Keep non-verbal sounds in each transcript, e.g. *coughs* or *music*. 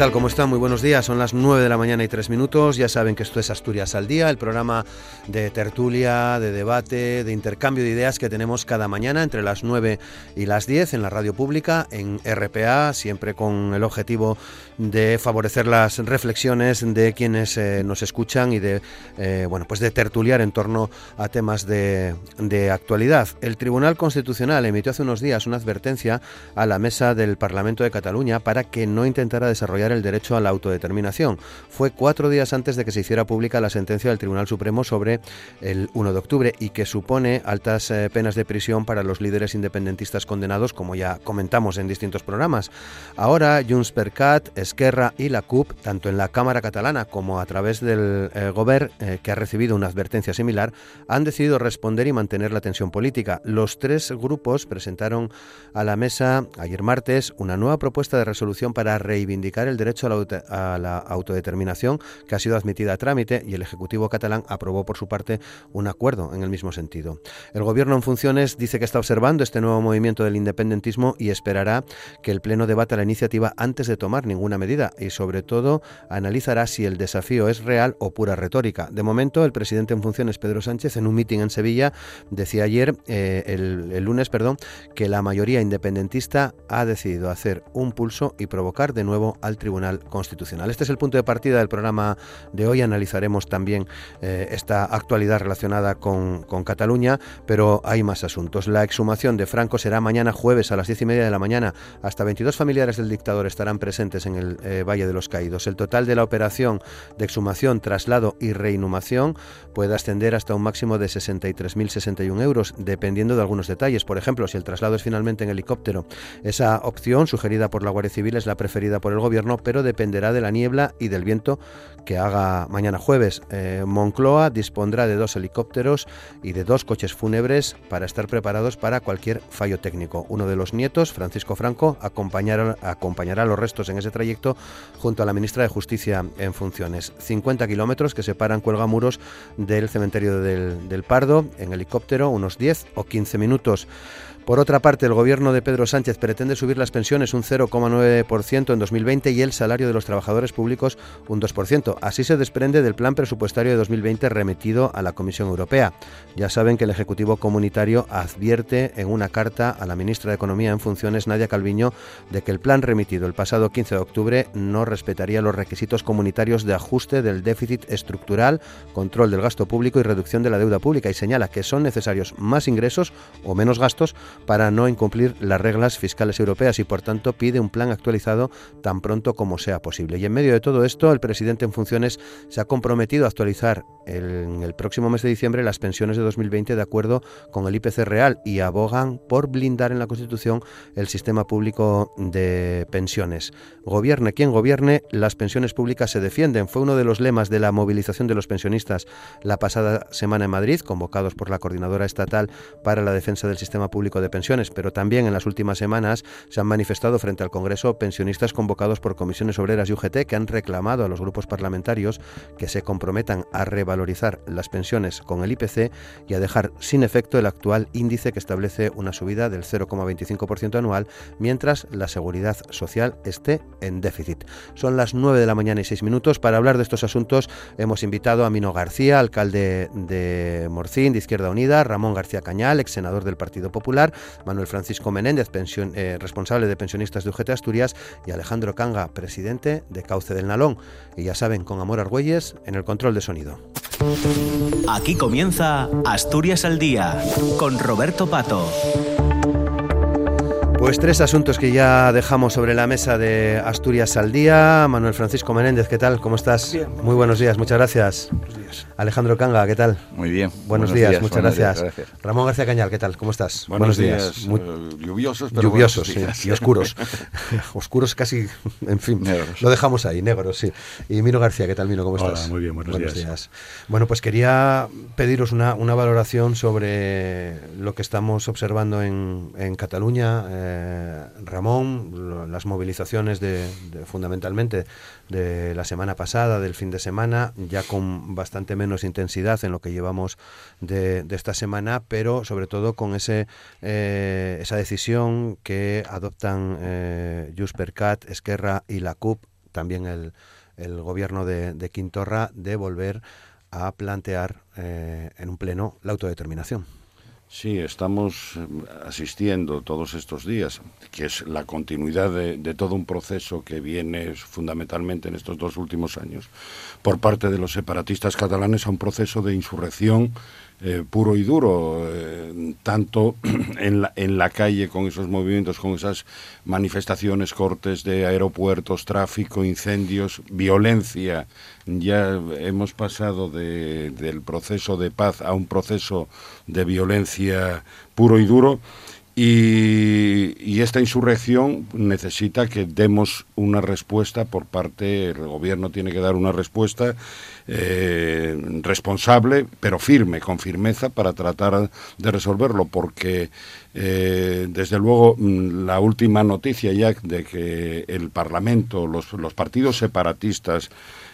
Tal? ¿Cómo están? Muy buenos días. Son las 9 de la mañana y 3 minutos. Ya saben que esto es Asturias al Día, el programa de tertulia, de debate, de intercambio de ideas que tenemos cada mañana entre las 9 y las 10 en la radio pública, en RPA, siempre con el objetivo de favorecer las reflexiones de quienes eh, nos escuchan y de, eh, bueno, pues de tertuliar en torno a temas de, de actualidad. El Tribunal Constitucional emitió hace unos días una advertencia a la mesa del Parlamento de Cataluña para que no intentara desarrollar el derecho a la autodeterminación. Fue cuatro días antes de que se hiciera pública la sentencia del Tribunal Supremo sobre el 1 de octubre y que supone altas eh, penas de prisión para los líderes independentistas condenados, como ya comentamos en distintos programas. Ahora, Junts per Cat, Esquerra y la CUP, tanto en la Cámara catalana como a través del eh, Govern, eh, que ha recibido una advertencia similar, han decidido responder y mantener la tensión política. Los tres grupos presentaron a la mesa ayer martes una nueva propuesta de resolución para reivindicar el derecho a la, autodeterminación que ha sido admitida a trámite y el Ejecutivo catalán aprobó por su parte un acuerdo en el mismo sentido. El Gobierno en funciones dice que está observando este nuevo movimiento del independentismo y esperará que el Pleno debata la iniciativa antes de tomar ninguna medida y sobre todo analizará si el desafío es real o pura retórica. De momento, el presidente en funciones, Pedro Sánchez, en un mitin en Sevilla, decía ayer, eh, el, el lunes, perdón, que la mayoría independentista ha decidido hacer un pulso y provocar de nuevo al Tribunal Constitucional. Este es el punto de partida del programa de hoy. Analizaremos también eh, esta actualidad relacionada con, Cataluña, pero hay más asuntos. La exhumación de Franco será mañana jueves a las diez y media de la mañana. Hasta 22 familiares del dictador estarán presentes en el eh, Valle de los Caídos. El total de la operación de exhumación, traslado y reinhumación puede ascender hasta un máximo de 63.061 euros, dependiendo de algunos detalles. Por ejemplo, si el traslado es finalmente en helicóptero. Esa opción, sugerida por la Guardia Civil, es la preferida por el gobierno, pero dependerá de la niebla y del viento que haga mañana jueves. Eh, Moncloa dispondrá de dos helicópteros y de dos coches fúnebres para estar preparados para cualquier fallo técnico. Uno de los nietos, Francisco Franco, acompañará, acompañará los restos en ese trayecto junto a la ministra de Justicia en funciones. 50 kilómetros que separan Cuelgamuros del cementerio del, del Pardo en helicóptero, unos 10 o 15 minutos. Por otra parte, el gobierno de Pedro Sánchez pretende subir las pensiones un 0,9% en 2020 y el salario de los trabajadores públicos un 2%. Así se desprende del plan presupuestario de 2020 remitido a la Comisión Europea. Ya saben que el Ejecutivo Comunitario advierte en una carta a la ministra de Economía en funciones, Nadia Calviño, de que el plan remitido el pasado 15 de octubre no respetaría los requisitos comunitarios de ajuste del déficit estructural, control del gasto público y reducción de la deuda pública y señala que son necesarios más ingresos o menos gastos para no incumplir las reglas fiscales europeas y por tanto pide un plan actualizado tan pronto como sea posible. Y en medio de todo esto, el presidente en funciones se ha comprometido a actualizar en el próximo mes de diciembre las pensiones de 2020 de acuerdo con el IPC real y abogan por blindar en la Constitución el sistema público de pensiones. Gobierne quien gobierne, las pensiones públicas se defienden. Fue uno de los lemas de la movilización de los pensionistas la pasada semana en Madrid, convocados por la Coordinadora Estatal para la Defensa del Sistema Público de Pensiones, pero también en las últimas semanas se han manifestado frente al Congreso pensionistas convocados por comisiones obreras y UGT que han reclamado a los grupos parlamentarios que se comprometan a revalorizar las pensiones con el IPC y a dejar sin efecto el actual índice que establece una subida del 0,25% anual mientras la seguridad social esté en déficit. Son las 9 de la mañana y 6 minutos. Para hablar de estos asuntos hemos invitado a Mino García, alcalde de Morcín, de Izquierda Unida, Ramón García Cañal, ex senador del Partido Popular, Popular, Manuel Francisco Menéndez, eh, responsable de pensionistas de UGT Asturias, y Alejandro Canga, presidente de Cauce del Nalón. Y ya saben, con Amor Argüelles en el control de sonido. Aquí comienza Asturias al Día con Roberto Pato. Pues tres asuntos que ya dejamos sobre la mesa de Asturias al día. Manuel Francisco Menéndez, ¿qué tal? ¿Cómo estás? Bien. Muy buenos días, muchas gracias. Alejandro Canga, ¿qué tal? Muy bien. Buenos, días, muchas gracias. Ramón García Cañal, ¿qué tal? ¿Cómo estás? Buenos, días. Muy- eh, lluviosos, pero lluviosos sí, días. y oscuros. *laughs* oscuros casi, en fin, Negros. lo dejamos ahí, negros, sí. Y Mino García, ¿qué tal, Mino? ¿Cómo Hola, estás? muy bien, buenos días. Bueno, pues quería pediros una, una valoración sobre lo que estamos observando en, en Cataluña. Eh, Ramón, lo- las movilizaciones de, de- fundamentalmente de la semana pasada, del fin de semana, ya con bastante menos intensidad en lo que llevamos de, de esta semana, pero sobre todo con ese eh, esa decisión que adoptan eh, Junts per Cat, Esquerra y la CUP, también el, el gobierno de, de Quintorra, de volver a plantear eh, en un pleno la autodeterminación. Sí, estamos eh, asistiendo todos estos días, que es la continuidad de, de todo un proceso que viene fundamentalmente en estos dos últimos años por parte de los separatistas catalanes a un proceso de insurrección eh, puro y duro, eh, tanto *clears throat* en la, en la calle con esos movimientos, con esas manifestaciones, cortes de aeropuertos, tráfico, incendios, violencia. Ya hemos pasado de- del proceso de paz a un proceso de violencia puro y duro. Y, esta insurrección necesita que demos una respuesta por parte, el gobierno tiene que dar una respuesta eh, responsable, pero firme, con firmeza, para tratar de resolverlo, porque eh, desde luego mm, la última noticia ya de que el Parlamento, los, los partidos separatistas,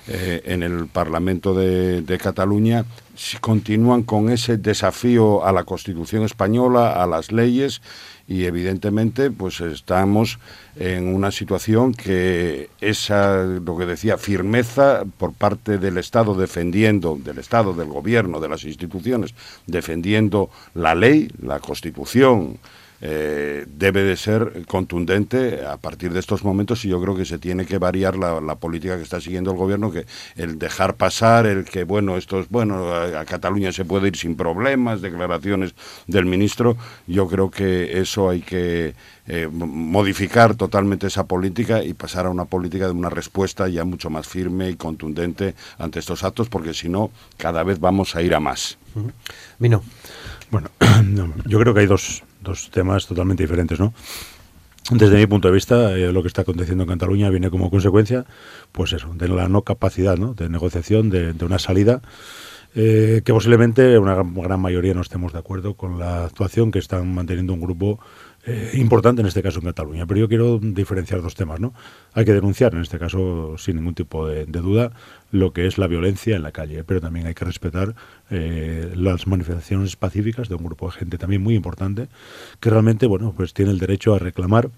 eh, en el Parlamento de, de Cataluña si continúan con ese desafío a la Constitución española, a las leyes y evidentemente pues estamos en una situación que esa lo que decía firmeza por parte del Estado defendiendo del Estado del gobierno de las instituciones defendiendo la ley la Constitución eh, debe de ser contundente a partir de estos momentos y yo creo que se tiene que variar la, la política que está siguiendo el gobierno, que el dejar pasar, el que, bueno, esto es, bueno, a, a Cataluña se puede ir sin problemas, declaraciones del ministro, yo creo que eso hay que eh, mo- modificar totalmente esa política y pasar a una política de una respuesta ya mucho más firme y contundente ante estos actos, porque si no, cada vez vamos a ir a más. Mino, Bueno, *clears throat* no, yo creo que hay dos, dos temas totalmente diferentes, ¿no? Desde mi punto de vista, eh, lo que está aconteciendo en Cataluña viene como consecuencia, pues eso, de la no capacidad ¿no? de negociación de, de una salida eh, que posiblemente una gran, mayoría no estemos de acuerdo con la actuación que están manteniendo un grupo eh, importante en este caso en Cataluña. Pero yo quiero diferenciar dos temas, ¿no? Hay que denunciar, en este caso, sin ningún tipo de, duda, lo que es la violencia en la calle, pero también hay que respetar eh, las manifestaciones pacíficas de un grupo de gente también muy importante que realmente, bueno, pues tiene el derecho a reclamar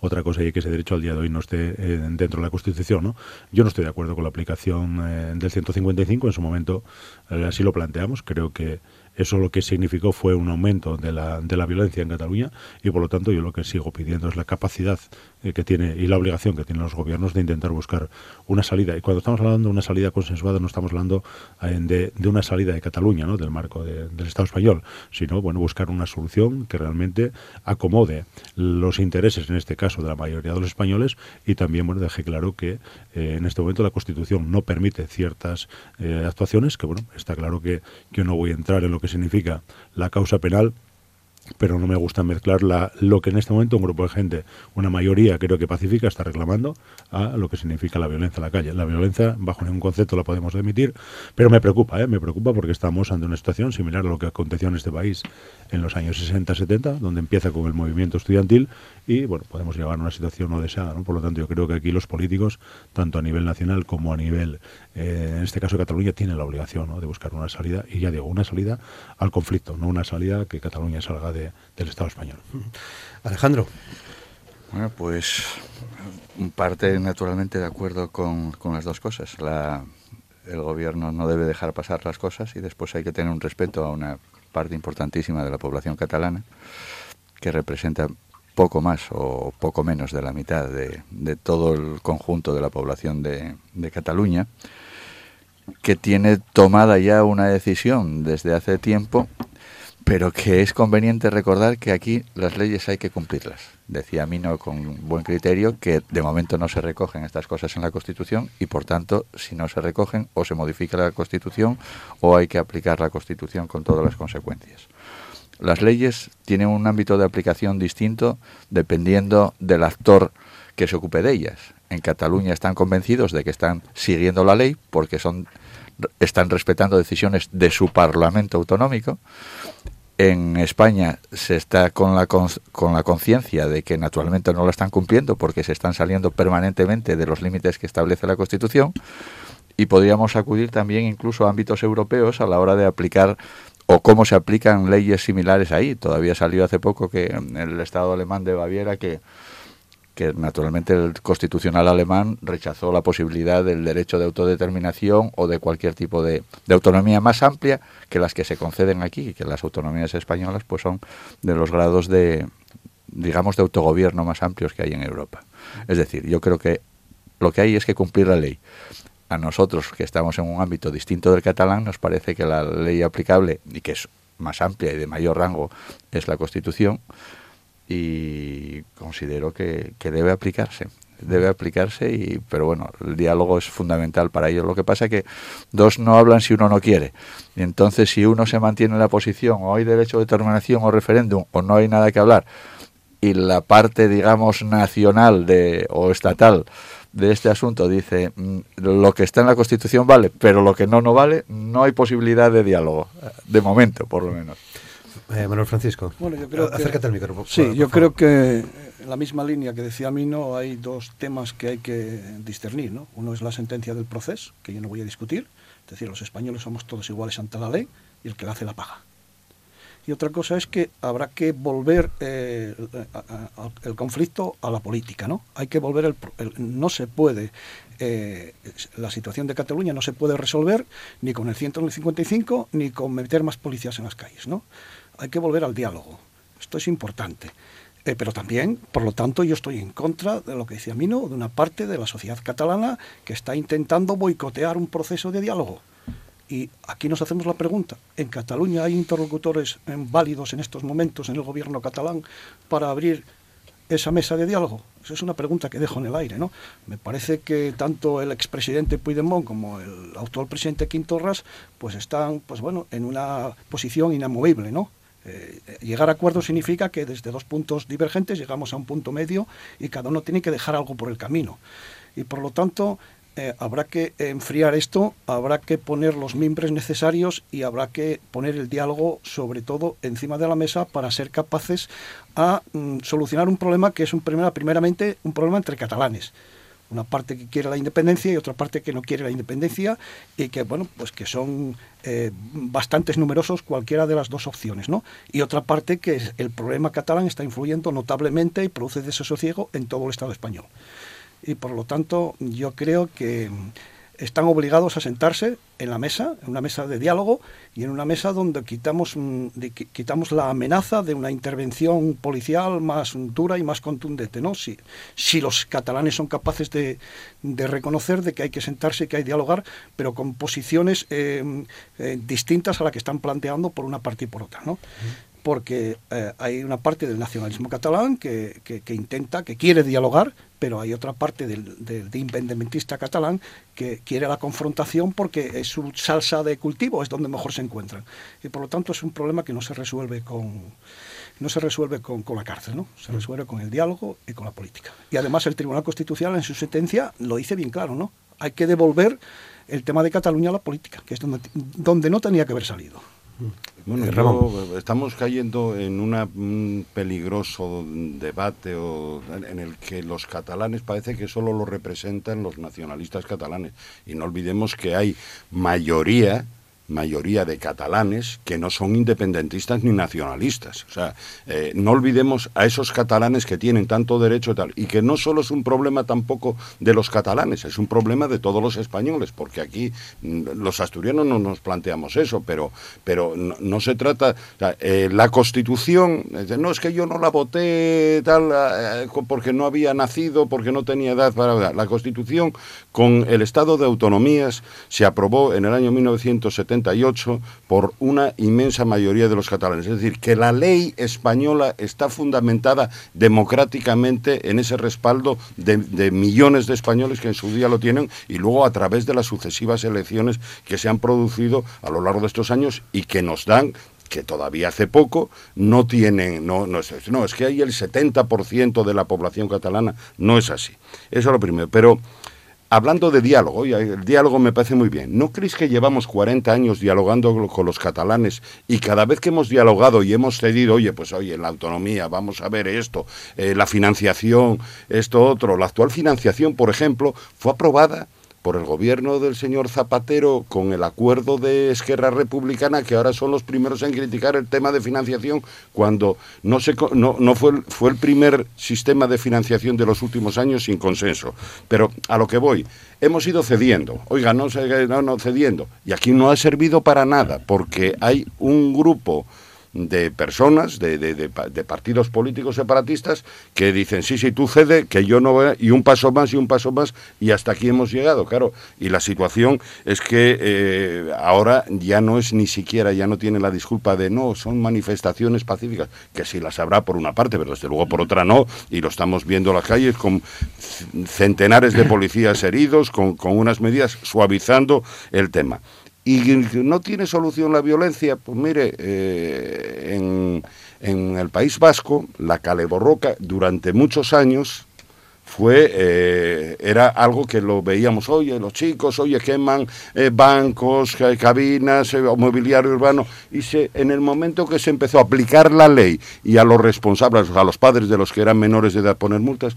otra cosa y que ese derecho al día de hoy no esté eh, dentro de la Constitución. ¿no? Yo no estoy de acuerdo con la aplicación eh, del 155, en su momento eh, así lo planteamos, creo que eso lo que significó fue un aumento de la, de la violencia en Cataluña y por lo tanto yo lo que sigo pidiendo es la capacidad eh, que tiene y la obligación que tienen los gobiernos de intentar buscar una salida. Y cuando estamos hablando de una salida consensuada no estamos hablando eh, de, de una salida de Cataluña, ¿no? del marco de- del Estado español, sino bueno buscar una solución que realmente acomode los intereses, en este caso, de la mayoría de los españoles y también bueno deje claro que eh, en este momento la Constitución no permite ciertas actuaciones, que bueno, está claro que yo no voy a entrar en lo que significa la causa penal, pero no me gusta mezclar la, lo que en este momento un grupo de gente, una mayoría creo que pacífica, está reclamando a lo que significa la violencia en la calle. La violencia, bajo ningún concepto la podemos admitir, pero me preocupa, ¿eh? me preocupa porque estamos ante una situación similar a lo que aconteció en este país en los años 60-70, donde empieza con el movimiento estudiantil y bueno, podemos llegar a una situación no deseada. ¿no? Por lo tanto, yo creo que aquí los políticos, tanto a nivel nacional como a nivel, eh, en este caso Cataluña, tienen la obligación de buscar una salida, y ya digo, una salida al conflicto, no una salida que Cataluña salga de, del Estado español. Alejandro. Bueno, pues parte naturalmente de acuerdo con, las dos cosas. El gobierno no debe dejar pasar las cosas y después hay que tener un respeto a una parte importantísima de la población catalana. que representa poco más o poco menos de la mitad de, de todo el conjunto de la población de, Cataluña, que tiene tomada ya una decisión desde hace tiempo, pero que es conveniente recordar que aquí las leyes hay que cumplirlas. Decía Mino con buen criterio que de momento no se recogen estas cosas en la Constitución y por tanto si no se recogen o se modifica la Constitución o hay que aplicar la Constitución con todas las consecuencias. Las leyes tienen un ámbito de aplicación distinto dependiendo del actor que se ocupe de ellas. En Cataluña están convencidos de que están siguiendo la ley porque son están respetando decisiones de su Parlamento autonómico. En España se está con la, con la conciencia de que naturalmente no la están cumpliendo porque se están saliendo permanentemente de los límites que establece la Constitución y podríamos acudir también incluso a ámbitos europeos a la hora de aplicar o cómo se aplican leyes similares ahí. Todavía salió hace poco que en el Estado alemán de Baviera que, que naturalmente el constitucional alemán rechazó la posibilidad del derecho de autodeterminación o de cualquier tipo de, de, autonomía más amplia que las que se conceden aquí, que las autonomías españolas pues son de los grados de digamos de autogobierno más amplios que hay en Europa. Es decir, yo creo que lo que hay es que cumplir la ley a nosotros que estamos en un ámbito distinto del catalán nos parece que la ley aplicable y que es más amplia y de mayor rango es la Constitución y considero que, debe aplicarse debe aplicarse y pero bueno el diálogo es fundamental para ello lo que pasa es que dos no hablan si uno no quiere y entonces si uno se mantiene en la posición o hay derecho de determinación o referéndum o no hay nada que hablar y la parte digamos nacional de o estatal de este asunto dice mm, lo que está en la Constitución vale, pero lo que no no vale, no hay posibilidad de diálogo, de momento, por lo menos. Eh, Manuel Francisco, bueno, yo creo acércate al micrófono. Sí, yo creo que en la misma línea que decía Mino hay dos temas que hay que discernir. ¿no? Uno es la sentencia del proceso, que yo no voy a discutir, es decir, los españoles somos todos iguales ante la ley y el que la hace la paga y otra cosa es que habrá que volver eh, el conflicto a la política, ¿no? Hay que volver, el, no se puede, eh, la situación de Cataluña no se puede resolver ni con el 155 ni con meter más policías en las calles, ¿no? Hay que volver al diálogo, esto es importante. Eh, pero también, por lo tanto, yo estoy en contra de lo que decía Mino, de una parte de la sociedad catalana que está intentando boicotear un proceso de diálogo. Y aquí nos hacemos la pregunta, ¿en Cataluña hay interlocutores válidos en estos momentos en el gobierno catalán para abrir esa mesa de diálogo? Esa es una pregunta que dejo en el aire, ¿no? Me parece que tanto el expresidente Puigdemont como el actual presidente Quintorras pues están, pues bueno, en una posición inamovible, ¿no? Eh, llegar a acuerdos significa que desde dos puntos divergentes llegamos a un punto medio y cada uno tiene que dejar algo por el camino. Y por lo tanto, eh, habrá que enfriar esto, habrá que poner los mimbres necesarios y habrá que poner el diálogo, sobre todo, encima de la mesa para ser capaces a mm, solucionar un problema que es un primera, primeramente un problema entre catalanes. Una parte que quiere la independencia y otra parte que no quiere la independencia y que, bueno, pues que son eh, bastantes numerosos cualquiera de las dos opciones, ¿no? Y otra parte que el problema catalán está influyendo notablemente y produce desasosiego en todo el Estado español y por lo tanto yo creo que están obligados a sentarse en la mesa, en una mesa de diálogo y en una mesa donde quitamos, mm, quitamos la amenaza de una intervención policial más dura y más contundente. ¿no? Si, si los catalanes son capaces de, reconocer de que hay que sentarse y que hay que dialogar, pero con posiciones eh, eh, distintas a la que están planteando por una parte y por otra. ¿no? Porque eh, hay una parte del nacionalismo catalán que, intenta, que quiere dialogar, pero hay otra parte del, del, independentista catalán que quiere la confrontación porque es su salsa de cultivo, es donde mejor se encuentran. Y por lo tanto es un problema que no se resuelve con, no se resuelve con, la cárcel, ¿no? se resuelve con el diálogo y con la política. Y además el Tribunal Constitucional en su sentencia lo dice bien claro, ¿no? Hay que devolver el tema de Cataluña a la política, que es donde no tenía que haber salido. Bueno, eh, estamos cayendo en un peligroso debate o, en el que los catalanes parece que solo lo representan los nacionalistas catalanes. Y no olvidemos que hay mayoría mayoría de catalanes que no son independentistas ni nacionalistas. O sea, eh, no olvidemos a esos catalanes que tienen tanto derecho y tal, y que no solo es un problema tampoco de los catalanes, es un problema de todos los españoles, porque aquí mm, los asturianos no nos planteamos eso, pero, pero no, se trata, eh, la Constitución, no es que yo no la voté tal, eh, porque no había nacido, porque no tenía edad para... La Constitución con el Estado de Autonomías se aprobó en el año 1970 por una inmensa mayoría de los catalanes. Es decir, que la ley española está fundamentada democráticamente en ese respaldo de, de millones de españoles que en su día lo tienen y luego a través de las sucesivas elecciones que se han producido a lo largo de estos años y que nos dan que todavía hace poco no tienen, no, no, es, no, es que hay el 70% de la población catalana, no es así. Eso es lo primero. Pero hablando de diálogo, y el diálogo me parece muy bien, ¿no creéis que llevamos 40 años dialogando con los catalanes y cada vez que hemos dialogado y hemos cedido, oye, pues oye, la autonomía, vamos a ver esto, eh, la financiación, esto otro, la actual financiación, por ejemplo, fue aprobada por el gobierno del señor Zapatero con el acuerdo de Esquerra Republicana, que ahora son los primeros en criticar el tema de financiación, cuando no, se, no, no fue, el primer sistema de financiación de los últimos años sin consenso. Pero a lo que voy, hemos ido cediendo, oiga, no, no, no cediendo, y aquí no ha servido para nada, porque hay un grupo de personas, de, de, partidos políticos separatistas, que dicen, sí, sí, tú cede, que yo no voy, y un paso más y un paso más, y hasta aquí hemos llegado, claro. Y la situación es que eh, ahora ya no es ni siquiera, ya no tiene la disculpa de, no, son manifestaciones pacíficas, que sí las habrá por una parte, pero desde luego por otra no, y lo estamos viendo en las calles con centenares de policías heridos, con, con unas medidas suavizando el tema y no tiene solución la violencia, pues mire, eh, en, en, el País Vasco, la caleborroca durante muchos años fue eh, era algo que lo veíamos, oye, los chicos, oye, queman eh, bancos, cabinas, mobiliario urbano, y se, en el momento que se empezó a aplicar la ley y a los responsables, a los padres de los que eran menores de edad poner multas,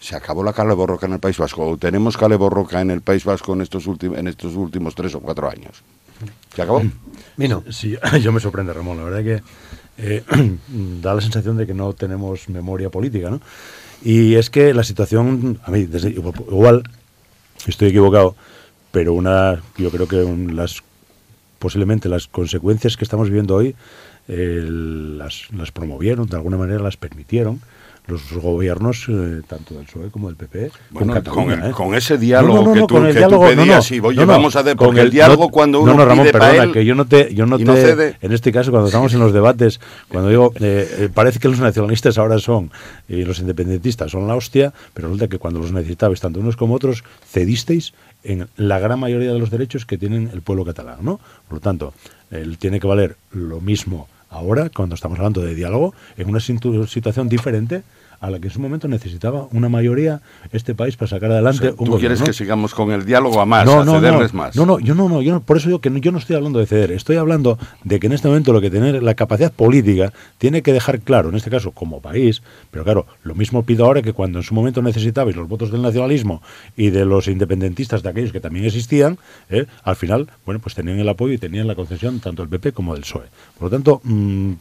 se acabó la cale borroca en el País Vasco, tenemos cale borroca en el País Vasco en estos, en estos últimos tres o cuatro años. ¿Se acabó? Vino. Sí, *laughs* yo me sorprende, Ramón. La verdad que eh, *clears throat* da la sensación de que no tenemos memoria política, ¿no? Y es que la situación, a mí, desde, igual estoy equivocado, pero una, yo creo que las posiblemente las consecuencias que estamos viviendo hoy eh, las, las promovieron, de alguna manera las permitieron los gobiernos, eh, tanto del PSOE como del PP, con, ¿eh? con, ese diálogo que tú, pedías, y vamos a ver, con el, diálogo cuando uno no, Ramón, perdona, que yo no te, yo no te, en este caso, cuando estamos en los debates, cuando digo, eh, parece que los nacionalistas ahora son, y los independentistas son la hostia, pero resulta que cuando los necesitabais, tanto unos como otros, cedisteis en la gran mayoría de los derechos que tienen el pueblo catalán, ¿no? Por lo tanto, él tiene que valer lo mismo ahora, cuando estamos hablando de diálogo, en una situación diferente a la que en su momento necesitaba una mayoría este país para sacar adelante ¿Tú quieres que sigamos con el diálogo a más, a cederles más? No, no, yo no, no, yo por eso digo que yo no estoy hablando de ceder, estoy hablando de que en este momento lo que tiene la capacidad política tiene que dejar claro, en este caso como país, pero claro, lo mismo pido ahora que cuando en su momento necesitabais los votos del nacionalismo y de los independentistas de aquellos que también existían, ¿eh? al final, bueno, pues tenían el apoyo y tenían la concesión tanto del PP como del PSOE. Por lo tanto, mmm,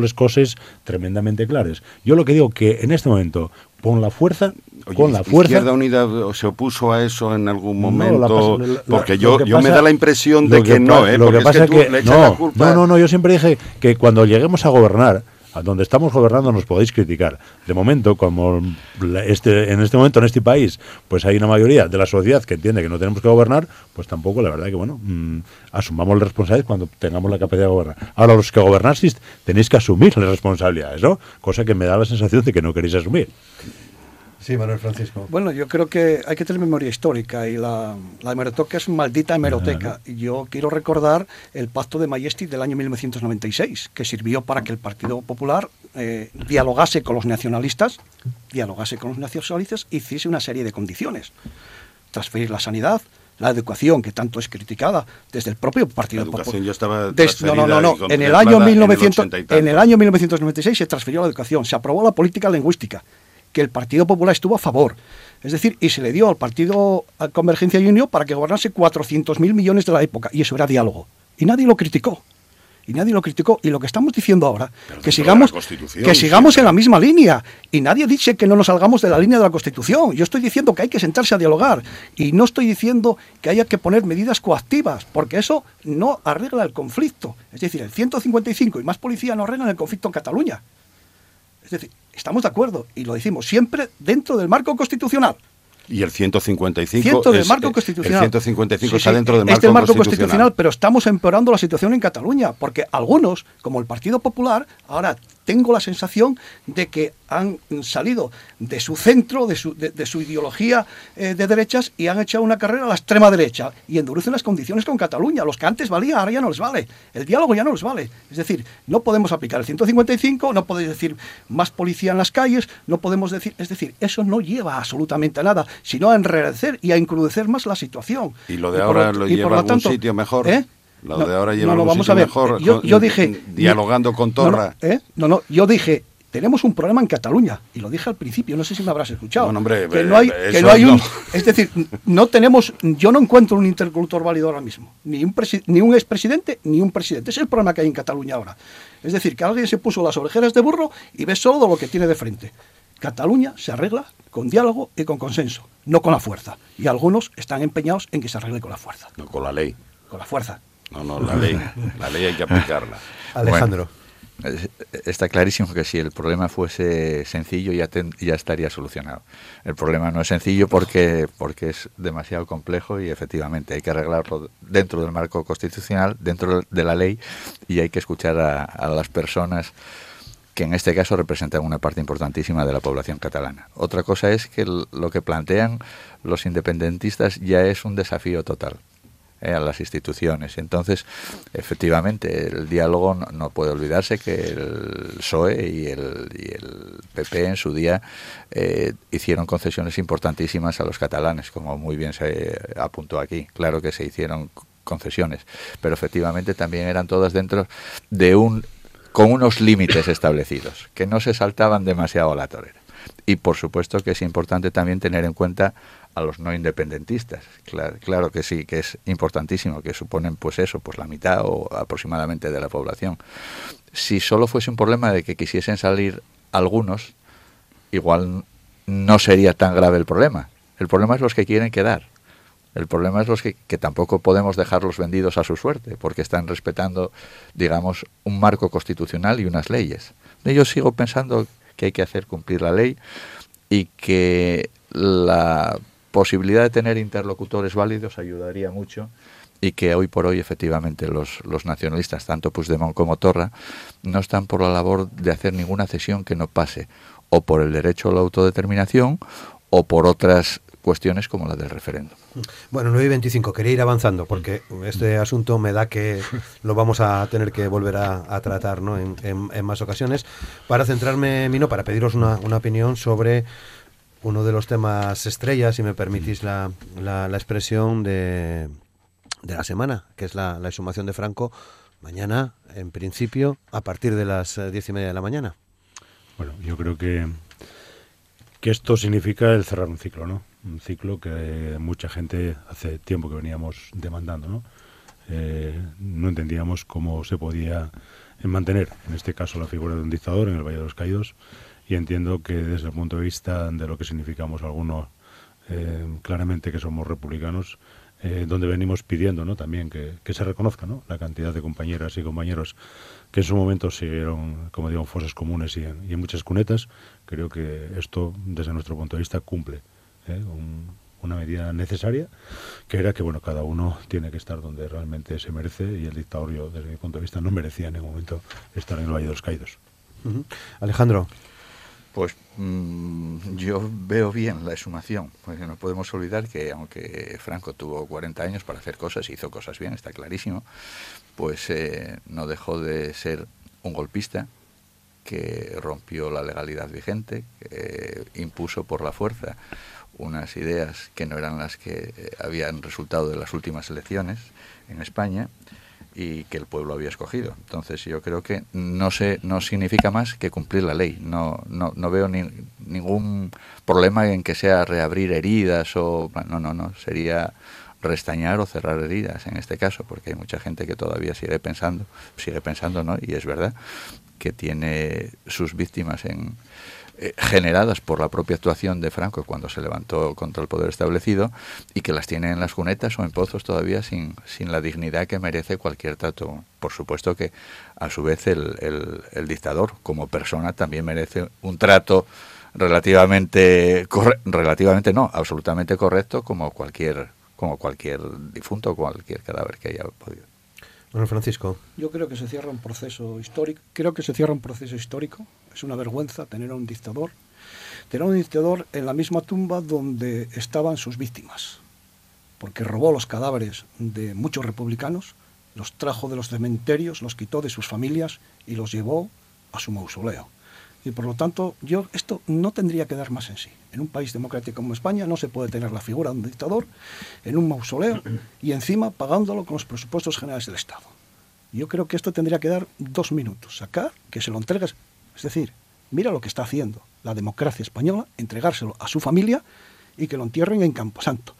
las cosas tremendamente claras. Yo lo que digo que en este momento, con la fuerza, con la fuerza. ¿Izquierda Unida se opuso a eso en algún momento? porque yo, yo me da la impresión de que, no, ¿eh? Lo que pasa es que, no, no, no, yo siempre dije que cuando lleguemos a gobernar, donde estamos gobernando nos podéis criticar. De momento, como este, en este momento en este país, pues hay una mayoría de la sociedad que entiende que no tenemos que gobernar, pues tampoco, la verdad que bueno, mm, asumamos las responsabilidades cuando tengamos la capacidad de gobernar. Ahora, los que gobernasteis tenéis que asumir las responsabilidades, ¿no? Cosa que me da la sensación de que no queréis asumir. Sí, Manuel Francisco. Bueno, yo creo que hay que tener memoria histórica y la, la hemeroteca es maldita hemeroteca. Y yo quiero recordar el pacto de Mayesti del año 1996, que sirvió para que el Partido Popular eh, dialogase con los nacionalistas, dialogase con los nacionalistas y hiciese una serie de condiciones. Transferir la sanidad, la educación, que tanto es criticada desde el propio Partido Popular. La educación ya estaba No, no, no, En el, año 1900, en el año 1996 se transfirió la educación, se aprobó la política lingüística que el Partido Popular estuvo a favor. Es decir, y se le dio al Partido Convergencia y Unión para que gobernase 400.000 millones de la época. Y eso era diálogo. y nadie lo criticó y nadie lo criticó. Y lo que estamos diciendo ahora, que sigamos, que sigamos en la misma línea. Y nadie dice que no nos salgamos de la línea de la Constitución. Yo estoy diciendo que hay que sentarse a dialogar. Y no estoy diciendo que haya que poner medidas coactivas, porque eso no arregla el conflicto. Es decir, el 155 y más policía no arreglan el conflicto en Cataluña. Es decir, estamos de acuerdo y lo decimos siempre dentro del marco constitucional. Y el 155, Ciento del marco constitucional. El 155 está dentro del marco, marco constitucional. Pero estamos empeorando la situación en Cataluña, porque algunos, como el Partido Popular, ahora tengo la sensación de que han salido de su centro, de su, de, su ideología eh, de derechas y han echado una carrera a la extrema derecha y endurecen las condiciones con Cataluña. Los que antes valía, ahora ya no les vale. El diálogo ya no les vale. Es decir, no podemos aplicar el 155, no podéis decir más policía en las calles, no podemos decir... Es decir, eso no lleva absolutamente a nada, sino a enredecer y a encrudecer más la situación. Y lo de ahora lo lleva a algún sitio mejor. ¿eh? Lo de ahora lleva no, vamos a ver. mejor. Yo, dije. Dialogando con Torra. ¿eh? No, no, yo dije. Tenemos un problema en Cataluña y lo dije al principio, no sé si me habrás escuchado. hombre, que no hay, que no hay un, *laughs* es decir, no tenemos, yo no encuentro un interlocutor válido ahora mismo, ni un ni un expresidente ni un presidente. Ese es el problema que hay en Cataluña ahora. Es decir, que alguien se puso las orejeras de burro y ve solo lo que tiene de frente. Cataluña se arregla con diálogo y con consenso, no con la fuerza. Y algunos están empeñados en que se arregle con la fuerza. No con la ley. Con la fuerza. No, no, la ley, la ley hay que aplicarla. *laughs* Alejandro. está clarísimo que si el problema fuese sencillo ya, ya estaría solucionado. El problema no es sencillo porque, porque es demasiado complejo y efectivamente hay que arreglarlo dentro del marco constitucional, dentro de la ley y hay que escuchar a, las personas que en este caso representan una parte importantísima de la población catalana. Otra cosa es que lo que plantean los independentistas ya es un desafío total. Eh, a las instituciones. Entonces, efectivamente, el diálogo no, puede olvidarse que el PSOE y el, y el PP en su día eh, hicieron concesiones importantísimas a los catalanes, como muy bien se apuntó aquí. Claro que se hicieron concesiones, pero efectivamente también eran todas dentro de un con unos límites establecidos, que no se saltaban demasiado a la torera. Y por supuesto que es importante también tener en cuenta a los no independentistas. Claro, que sí, que es importantísimo, que suponen pues eso, pues la mitad o aproximadamente de la población. Si solo fuese un problema de que quisiesen salir algunos, igual no sería tan grave el problema. El problema es los que quieren quedar. El problema es los que, que tampoco podemos dejarlos vendidos a su suerte, porque están respetando, digamos, un marco constitucional y unas leyes. Yo sigo pensando que hay que hacer cumplir la ley y que la posibilidad de tener interlocutores válidos ayudaría mucho y que hoy por hoy efectivamente los, los nacionalistas, tanto Puigdemont como Torra, no están por la labor de hacer ninguna cesión que no pase o por el derecho a la autodeterminación o por otras cuestiones como la del referéndum. Bueno, 9 y 25, quería ir avanzando porque este asunto me da que lo vamos a tener que volver a, tratar ¿no? en, en, más ocasiones. Para centrarme, Mino, para pediros una, una opinión sobre uno de los temas estrellas, si me permitís la, la, expresión de, de, la semana, que es la, la, exhumación de Franco, mañana, en principio, a partir de las eh, diez y media de la mañana. Bueno, yo creo que, que esto significa el cerrar un ciclo, ¿no? Un ciclo que mucha gente hace tiempo que veníamos demandando, ¿no? Eh, no entendíamos cómo se podía mantener, en este caso, la figura de un dictador en el Valle de los Caídos y entiendo que desde el punto de vista de lo que significamos algunos, eh, claramente que somos republicanos, eh, donde venimos pidiendo ¿no? también que, se reconozca ¿no? la cantidad de compañeras y compañeros que en su momento siguieron, como digo, en fosas comunes y en, muchas cunetas. Creo que esto, desde nuestro punto de vista, cumple ¿eh? una medida necesaria, que era que bueno cada uno tiene que estar donde realmente se merece y el dictador, desde mi punto de vista, no merecía en ningún momento estar en el Valle de los Caídos. Alejandro. Pues mm, yo veo bien la exhumación, porque no podemos olvidar que aunque Franco tuvo 40 años para hacer cosas, hizo cosas bien, está clarísimo, pues eh, no dejó de ser un golpista que rompió la legalidad vigente, que impuso por la fuerza unas ideas que no eran las que eh, habían resultado de las últimas elecciones en España y que el pueblo había escogido. Entonces yo creo que no sé, no significa más que cumplir la ley. No, no, no veo ni, ningún problema en que sea reabrir heridas o no, no, no. Sería restañar o cerrar heridas en este caso, porque hay mucha gente que todavía sigue pensando, sigue pensando, ¿no? Y es verdad que tiene sus víctimas en, eh, generadas por la propia actuación de Franco cuando se levantó contra el poder establecido y que las tiene en las cunetas o en pozos todavía sin, sin la dignidad que merece cualquier trato. Por supuesto que a su vez el, el, dictador como persona también merece un trato relativamente relativamente no absolutamente correcto como cualquier como cualquier difunto o cualquier cadáver que haya podido bueno, Francisco. Yo creo que se cierra un proceso histórico. Creo que se cierra un proceso histórico. Es una vergüenza tener a un dictador. Tener a un dictador en la misma tumba donde estaban sus víctimas. Porque robó los cadáveres de muchos republicanos, los trajo de los cementerios, los quitó de sus familias y los llevó a su mausoleo. Y por lo tanto, yo esto no tendría que dar más en sí. En un país democrático como España no se puede tener la figura de un dictador en un mausoleo y encima pagándolo con los presupuestos generales del Estado. Yo creo que esto tendría que dar dos minutos. Sacar, que se lo entregues. Es decir, mira lo que está haciendo la democracia española, entregárselo a su familia y que lo entierren en Camposanto.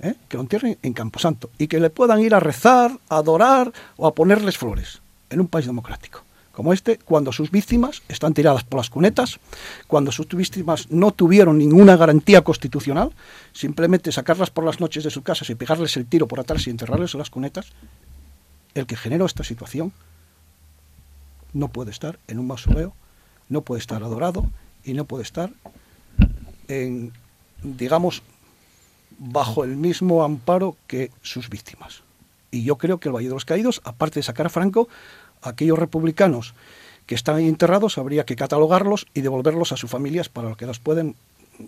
¿eh? Que lo entierren en Camposanto. Y que le puedan ir a rezar, a adorar o a ponerles flores en un país democrático como este, cuando sus víctimas están tiradas por las cunetas, cuando sus víctimas no tuvieron ninguna garantía constitucional, simplemente sacarlas por las noches de sus casas y pegarles el tiro por atrás y enterrarles en las cunetas, el que generó esta situación no puede estar en un mausoleo, no puede estar adorado y no puede estar en, digamos, bajo el mismo amparo que sus víctimas. Y yo creo que el Valle de los Caídos, aparte de sacar a Franco, aquellos republicanos que están ahí enterrados habría que catalogarlos y devolverlos a sus familias para que los pueden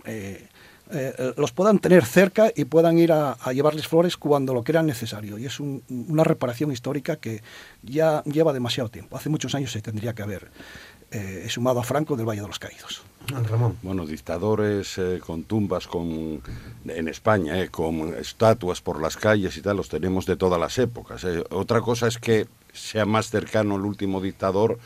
eh, eh, los puedan tener cerca y puedan ir a, llevarles flores cuando lo crean necesario. Y es una reparación histórica que ya lleva demasiado tiempo. Hace muchos años se tendría que haber eh, sumado a Franco del Valle de los Caídos. Ramón. Bueno, dictadores con tumbas con, en España, con estatuas por las calles y tal, los tenemos de todas las épocas. Otra cosa es que sea más cercano el último dictador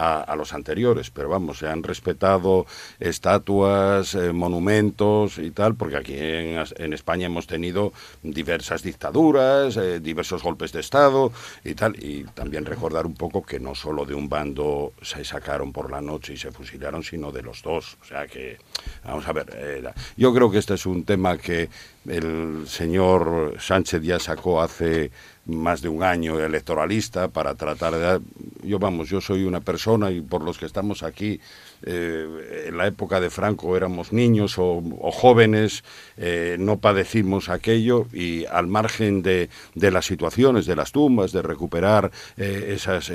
a, los anteriores, pero vamos, se han respetado estatuas, eh, monumentos y tal, porque aquí en, España hemos tenido diversas dictaduras, eh, diversos golpes de Estado y tal, y también recordar un poco que no solo de un bando se sacaron por la noche y se fusilaron, sino de los dos, o sea que, vamos a ver, eh, yo creo que este es un tema que el señor Sánchez ya sacó hace más de un año electoralista para tratar de... Yo vamos, yo soy una persona y por los que estamos aquí eh, en la época de Franco éramos niños o, jóvenes, eh, no padecimos aquello y al margen de, de, las situaciones, de las tumbas, de recuperar eh, esas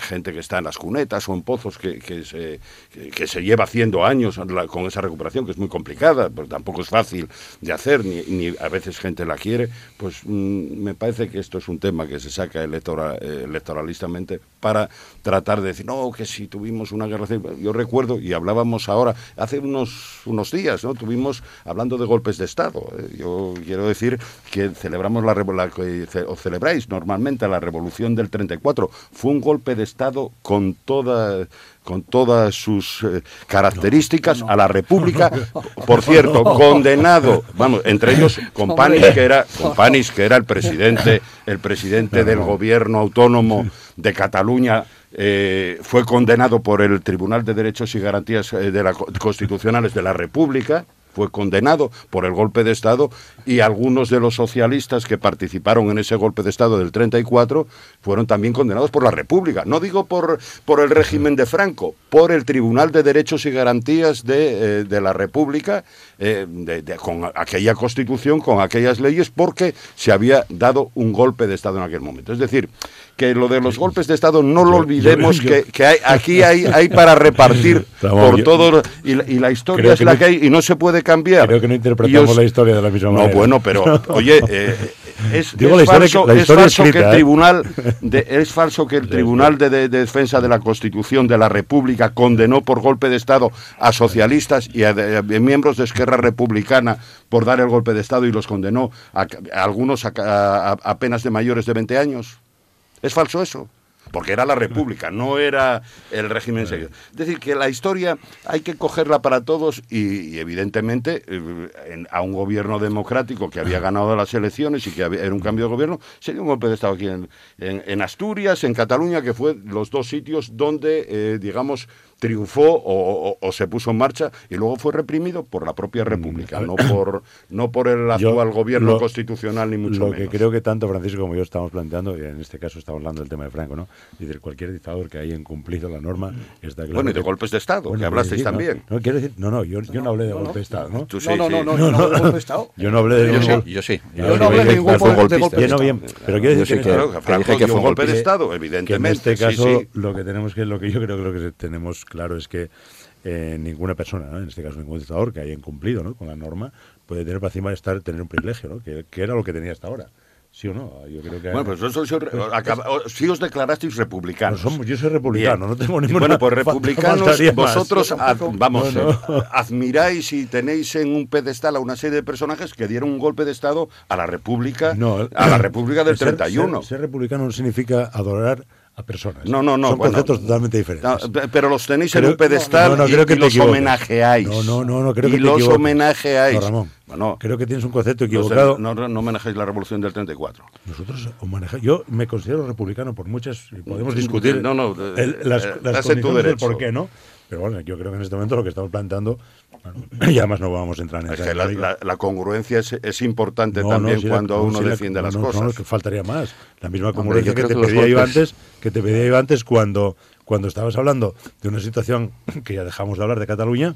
gente que está en las cunetas o en pozos que, que, se, que, se lleva haciendo años con esa recuperación, que es muy complicada, pero tampoco es fácil de hacer, ni, ni a veces gente la quiere, pues mm, me parece que esto es un tema que se saca electoralistamente para tratar de decir, no, que si tuvimos una guerra civil, yo recuerdo, y hablábamos ahora, hace unos, unos días, ¿no? Tuvimos, hablando de golpes de Estado, ¿eh? yo quiero decir que celebramos la, la, o celebráis normalmente la revolución del 34, fue un golpe de Estado con toda con todas sus eh, características a la República, *laughs* por cierto, condenado, vamos, entre ellos *laughs* Companis que era Companis que era el presidente, el presidente del gobierno autónomo de Cataluña eh, fue condenado por el Tribunal de Derechos y Garantías eh, de la, Constitucionales de la República, fue condenado por el golpe de Estado y algunos de los socialistas que participaron en ese golpe de Estado del 34 fueron también condenados por la República. No digo por, por el régimen de Franco, por el Tribunal de Derechos y Garantías de, eh, la República, con aquella constitución, con aquellas leyes, porque se había dado un golpe de Estado en aquel momento. Es decir, que lo de los golpes de Estado no lo olvidemos, que, hay, aquí hay, hay para *laughs* repartir *laughs* por todo, y, la historia es la que, hay y no se puede cambiar. Creo que no interpretamos la historia de la misma manera. No, bueno, pero, *laughs* oye, eh, es, falso, es falso que el tribunal de, es falso que el tribunal de, defensa de la Constitución de la República condenó por golpe de Estado a socialistas y a, miembros de Esquerra Republicana por dar el golpe de Estado y los condenó a, algunos a, a, penas de mayores de 20 años. ¿Es falso eso? porque era la República, no era el régimen seguido. Es decir, que la historia hay que cogerla para todos y, y evidentemente eh, en- a un gobierno democrático que había ganado las elecciones y que había- era un cambio de gobierno, sería un golpe de Estado aquí en, en- en Asturias, en Cataluña, que fue los dos sitios donde, eh, digamos, triunfó o, o- o se puso en marcha y luego fue reprimido por la propia República, no por, *coughs* no por el Yo actual gobierno lo- constitucional ni mucho Lo menos. que creo que tanto Francisco como yo estamos planteando, y en este caso estamos hablando del tema de Franco, ¿no? Es decir, cualquier dictador que haya incumplido la norma está claro. Bueno, y de que- golpes de Estado, que quiero hablasteis decir, no, también. No, quiero decir, no, no, yo, yo no hablé de no, no. golpe de Estado, ¿no? Tú sí, no, no, sí. no, no, yo no hablo de golpe de Estado. Yo no hablé de Yo un sí, yo sí. Yo no hablé de ningún golpe de golpista. golpe Bien o bien, pero quiero Yo decir sí que, que- que Franco que dio fue un un golpe de. Estado, que en evidentemente. este sí, caso sí. lo que tenemos que lo que yo creo que lo que tenemos claro es que eh, ninguna persona, ¿no? en este caso ningún dictador que haya incumplido ¿no? con la norma puede tener para encima de estar tener un privilegio, ¿no? que, que era lo que tenía hasta ahora. ¿Sí o no? Yo creo que Bueno, pues eso acaba- sí os declarasteis republicanos. No somos- yo soy republicano, no tengo ninguna- Bueno, pues *laughs* republicanos, vosotros, ad- vamos, No, no. eh, admiráis y tenéis en un pedestal a una serie de personajes que dieron un golpe de Estado a la República, No, a la República del ser- 31. Ser, ser republicano no significa adorar a personas. No, no, no, Son bueno. conceptos totalmente diferentes. No, pe- pero los tenéis en Creo- un pedestal no, no, y, creo que y te los equivocas. homenajeáis. No, no, no, no, creo y que te los equivocas. homenajeáis. No, Ramón, Bueno, creo que tienes un concepto equivocado. no, no homenajeáis la revolución del 34. Nosotros yo me considero republicano por muchas y podemos discutir No, no, el- las, eh, las tu condiciones del por qué, ¿no? Pero bueno, yo creo que en este momento lo que estamos planteando, bueno, *clears throat* y además no vamos a entrar en Es que la, dinámica. la- la congruencia es, es importante No, también no, cuando no, uno la- defiende las no, cosas. no, que faltaría más. La misma congruencia que te pedía yo antes, que te pedía yo antes cuando, cuando estabas hablando de una situación que ya dejamos de hablar de Cataluña,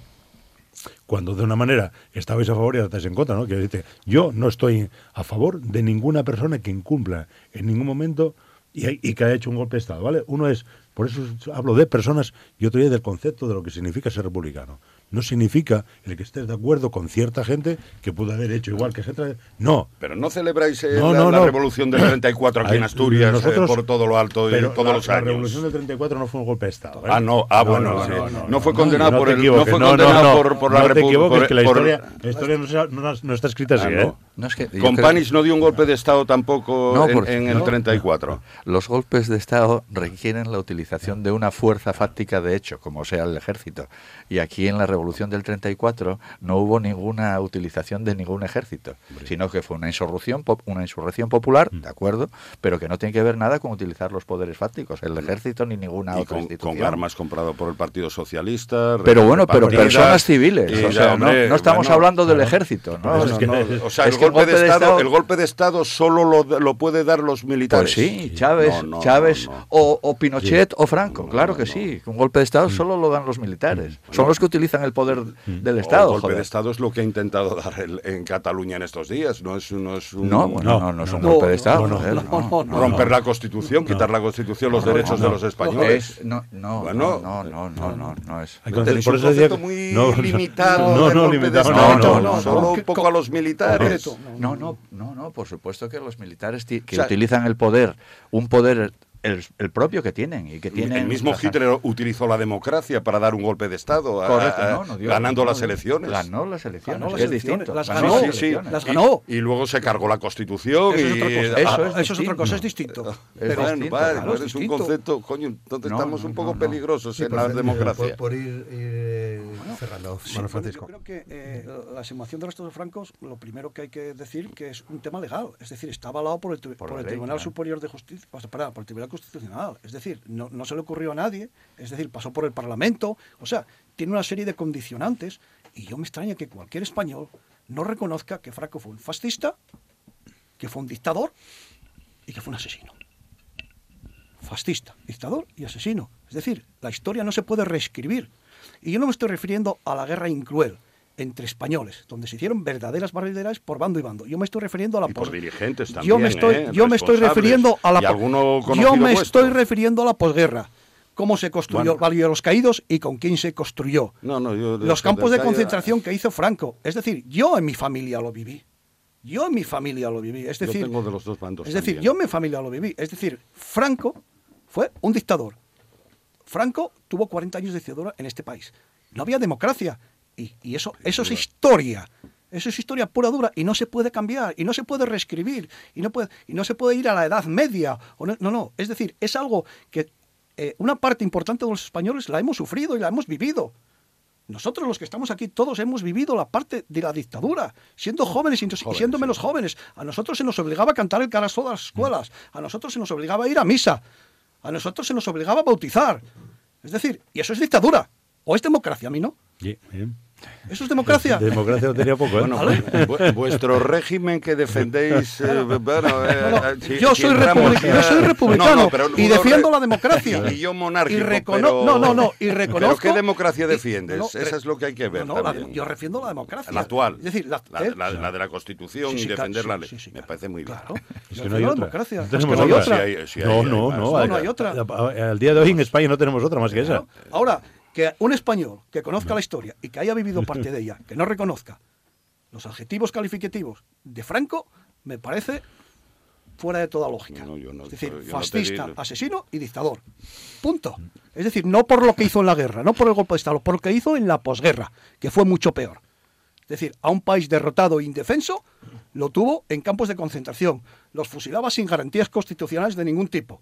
cuando de una manera estabais a favor y ahora estáis en contra, ¿no? Quiero decirte, yo no estoy a favor de ninguna persona que incumpla en ningún momento y, y que haya hecho un golpe de Estado, ¿vale? Uno es, por eso hablo de personas y otro es del concepto de lo que significa ser republicano. No significa el que estés de acuerdo con cierta gente que pudo haber hecho igual que gente. No, Pero no celebráis eh, No, la, no, la no. revolución del 34 aquí en Asturias eh, por todo lo alto y pero todos la, los la años. revolución del 34 no fue un golpe de Estado. ¿eh? Ah, no, ah, bueno, sí. No fue condenado no por el- no fue condenado no, por- por la no te repu- equivoques, por- que la por- historia, la historia no, se- no- no está escrita así, Ah, ¿eh? no. Es que creo- no dio un golpe de Estado tampoco No, en, en el no. 34. Los golpes de Estado requieren la utilización de una fuerza fáctica de hecho, como sea el ejército. Y aquí en la Revolución del 34 no hubo ninguna utilización de ningún ejército, sino que fue una insurrección, una insurrección popular, Mm. de acuerdo, pero que no tiene que ver nada con utilizar los poderes fácticos, el ejército ni ninguna Y otra con, institución. con armas comprado por el Partido Socialista. Pero bueno, pero personas civiles, o sea, no, hombre, no estamos bueno, hablando del ejército, ¿no? No, es que- no, o sea, es el golpe, de golpe de Estado, Estado- el golpe de Estado solo lo, lo puede dar los militares. Pues sí, Chávez, Chávez. O, o Pinochet o Franco, claro que sí. Un golpe de Estado solo lo dan los militares. Son los que utilizan el poder del O Estado. el golpe joder. de Estado es lo que ha intentado dar el- en Cataluña en estos días. No es, no es un, No, bueno, No, no, no es un no, golpe de no, Estado. no, joder, no, no, no, romper la Constitución, quitar la Constitución, los derechos de los españoles. Es- no, no, Bueno. no, no, no, no, no es. Por un eso decía muy no, no, limitado no, no, limitado, no, no, no, solo no. un poco a los militares. No, no, no, no, por supuesto que los militares que utilizan el poder, un poder el, el propio que tienen y que tienen El mismo Hitler utilizó la democracia para dar un golpe de Estado, a- Correcto, no, no dio- ganando no, las elecciones. Ganó las elecciones, Ganó las es elecciones, distinto. las Ganó sí, sí. Las Y- ganó. Y, luego se cargó la Constitución. Eso es y, otra cosa. Eso ah, es Eso es distinto. otra cosa, es distinto. Es Pero- bueno, distinto, vale, claro, es es un distinto. concepto, coño, entonces No, estamos no, un poco no, no. peligrosos Sí, en la democracia. Por, por ir, ir, eh, cerrando, Sí, Manuel bueno, Francisco. Yo creo que eh, la exhumación de restos francos, lo primero que hay que decir que es un tema legal. Es decir, está avalado por el, Tribunal. Superior de Justicia, perdón, por el Tribunal Constitucional. Es decir, no, no se le ocurrió a nadie. Es decir, pasó por el Parlamento. O sea, tiene una serie de condicionantes. Y yo me extraña que cualquier español no reconozca que Franco fue un fascista, que fue un dictador y que fue un asesino fascista, dictador y asesino. Es decir, la historia no se puede reescribir. Y yo no me estoy refiriendo a la guerra incruel entre españoles, donde se hicieron verdaderas barbaridades por bando y bando. Yo me estoy refiriendo a la Y por dirigentes Yo también, me estoy, ¿eh? yo me estoy refiriendo a la Yo me vuestro. estoy refiriendo a la posguerra. Cómo se construyó el Valle de los Caídos y con quién se construyó. No, no, yo Los eso campos de concentración que hizo Franco. Es decir, yo en mi familia lo viví. Yo en mi familia lo viví. Es Yo decir, tengo de los dos bandos es decir, también. yo en mi familia lo viví. Es decir, Franco fue un dictador. Franco tuvo 40 años de dictadura en este país. No había democracia. Y, y eso, eso es historia. Eso es historia pura dura y no se puede cambiar y no se puede reescribir y no, puede, y no se puede ir a la Edad Media. O no, no, no. Es decir, es algo que eh, una parte importante de los españoles la hemos sufrido y la hemos vivido. Nosotros los que estamos aquí todos hemos vivido la parte de la dictadura, siendo jóvenes y siendo menos jóvenes. A nosotros se nos obligaba a cantar el carazo de las escuelas, a nosotros se nos obligaba a ir a misa, a nosotros se nos obligaba a bautizar. Es decir, y eso es dictadura, o es democracia, a mí no. Bien, ¿Eso es democracia? *laughs* democracia no tenía poco, ¿eh? Bueno, vu- vuestro régimen que defendéis. eh, bueno, eh, No, no, eh, si- yo, si soy yo soy republicano No, no, pero y defiendo la democracia. Y yo monárquico. Y pero- no, no, no, y *laughs* ¿Pero reconozco- qué democracia defiendes? Esa es lo que hay que ver No, no, la- yo defiendo la democracia. La actual. Es decir, la, La, ¿eh? la- la de la Constitución Sí, sí, y defender claro, la ley. sí, sí, Me parece muy bien. Claro. Es Yo que no hay otra. democracia. No Es que tenemos no hay otra. no, no, no, No, al- no hay otra. a- Al día de hoy en España no tenemos otra más que esa. Ahora, que un español que conozca la historia y que haya vivido parte de ella, *laughs* que no reconozca los adjetivos calificativos de Franco, me parece fuera de toda lógica. No, yo no- es decir, fascista, asesino y dictador. Punto. Es decir, no por lo que hizo en la guerra, no por el golpe de Estado, por lo que hizo en la posguerra, que fue mucho peor. Es decir, a un país derrotado e indefenso lo tuvo en campos de concentración. Los fusilaba sin garantías constitucionales de ningún tipo.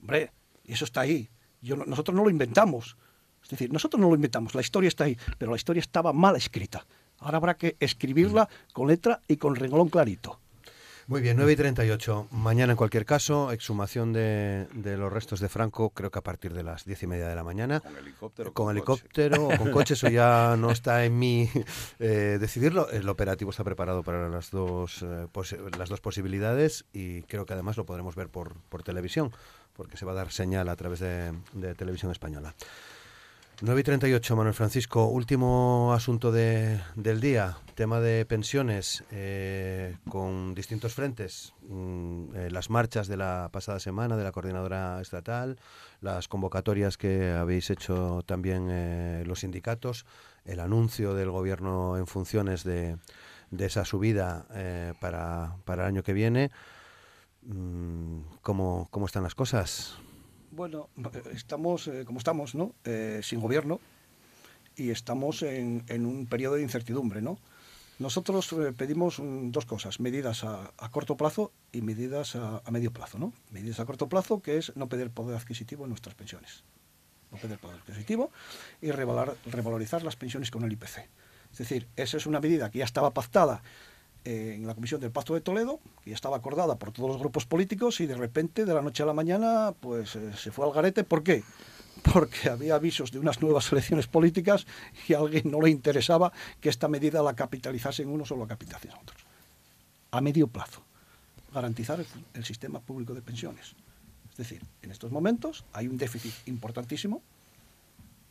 Hombre, y eso está ahí. Yo nosotros no lo inventamos. Es decir, nosotros no lo inventamos, la historia está ahí, pero la historia estaba mal escrita. Ahora habrá que escribirla con letra y con renglón clarito. Muy bien, 9 y 38. Mañana, en cualquier caso, exhumación de, de los restos de Franco, creo que a partir de las diez y media de la mañana. Con helicóptero. Con helicóptero o con coche, eso ya no *laughs* está en mí eh, decidirlo. El operativo está preparado para las dos, eh, las dos posibilidades y creo que además lo podremos ver por, por televisión, porque se va a dar señal a través de, de televisión española. 9 y 38, Manuel Francisco. Último asunto de- del día, tema de pensiones eh, con distintos frentes. Mm, eh, las marchas de la pasada semana de la coordinadora estatal, las convocatorias que habéis hecho también eh, los sindicatos, el anuncio del gobierno en funciones de, de esa subida eh, para, para el año que viene. Mm, ¿cómo, ¿Cómo están las cosas? Bueno, estamos eh, como estamos, ¿no? Eh, sin gobierno y estamos en, en un periodo de incertidumbre, ¿no? Nosotros eh, pedimos mm, dos cosas, medidas a, a corto plazo y medidas a, a medio plazo, ¿no? Medidas a corto plazo, que es no pedir poder adquisitivo en nuestras pensiones, no pedir poder adquisitivo y revalar- revalorizar las pensiones con el IPC. Es decir, esa es una medida que ya estaba pactada en la Comisión del Pacto de Toledo, que ya estaba acordada por todos los grupos políticos y de repente, de la noche a la mañana, pues eh, se fue al garete. ¿Por qué? *laughs* Porque había avisos de unas nuevas *laughs* elecciones políticas y a alguien no le interesaba que esta medida la capitalizase en unos o la capitalizasen en otros. A medio plazo, garantizar el, el sistema público de pensiones. Es decir, en estos momentos hay un déficit importantísimo,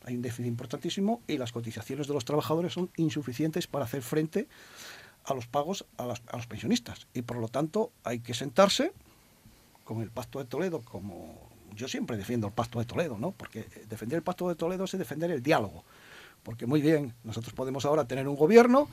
hay un déficit importantísimo y las cotizaciones de los trabajadores son insuficientes para hacer frente a los pagos a, las- a los pensionistas. Y por lo tanto hay que sentarse con el Pacto de Toledo como yo siempre defiendo el Pacto de Toledo, ¿no? Porque eh, defender el Pacto de Toledo es defender el diálogo. Porque muy bien, nosotros podemos ahora tener un gobierno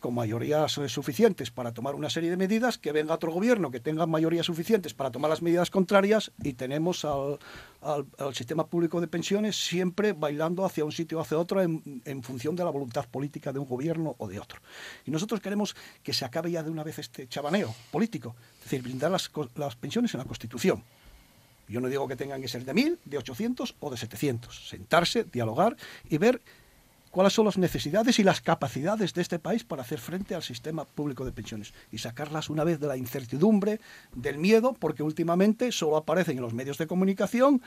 con mayorías suficientes para tomar una serie de medidas, que venga otro gobierno que tenga mayorías suficientes para tomar las medidas contrarias y tenemos al, al- al sistema público de pensiones siempre bailando hacia un sitio o hacia otro en, en función de la voluntad política de un gobierno o de otro. Y nosotros queremos que se acabe ya de una vez este chabaneo político, es decir, blindar las, las pensiones en la Constitución. Yo no digo que tengan que ser de 1.000, de 800 o de 700. Sentarse, dialogar y ver cuáles son las necesidades y las capacidades de este país para hacer frente al sistema público de pensiones y sacarlas una vez de la incertidumbre, del miedo, porque últimamente solo aparecen en los medios de comunicación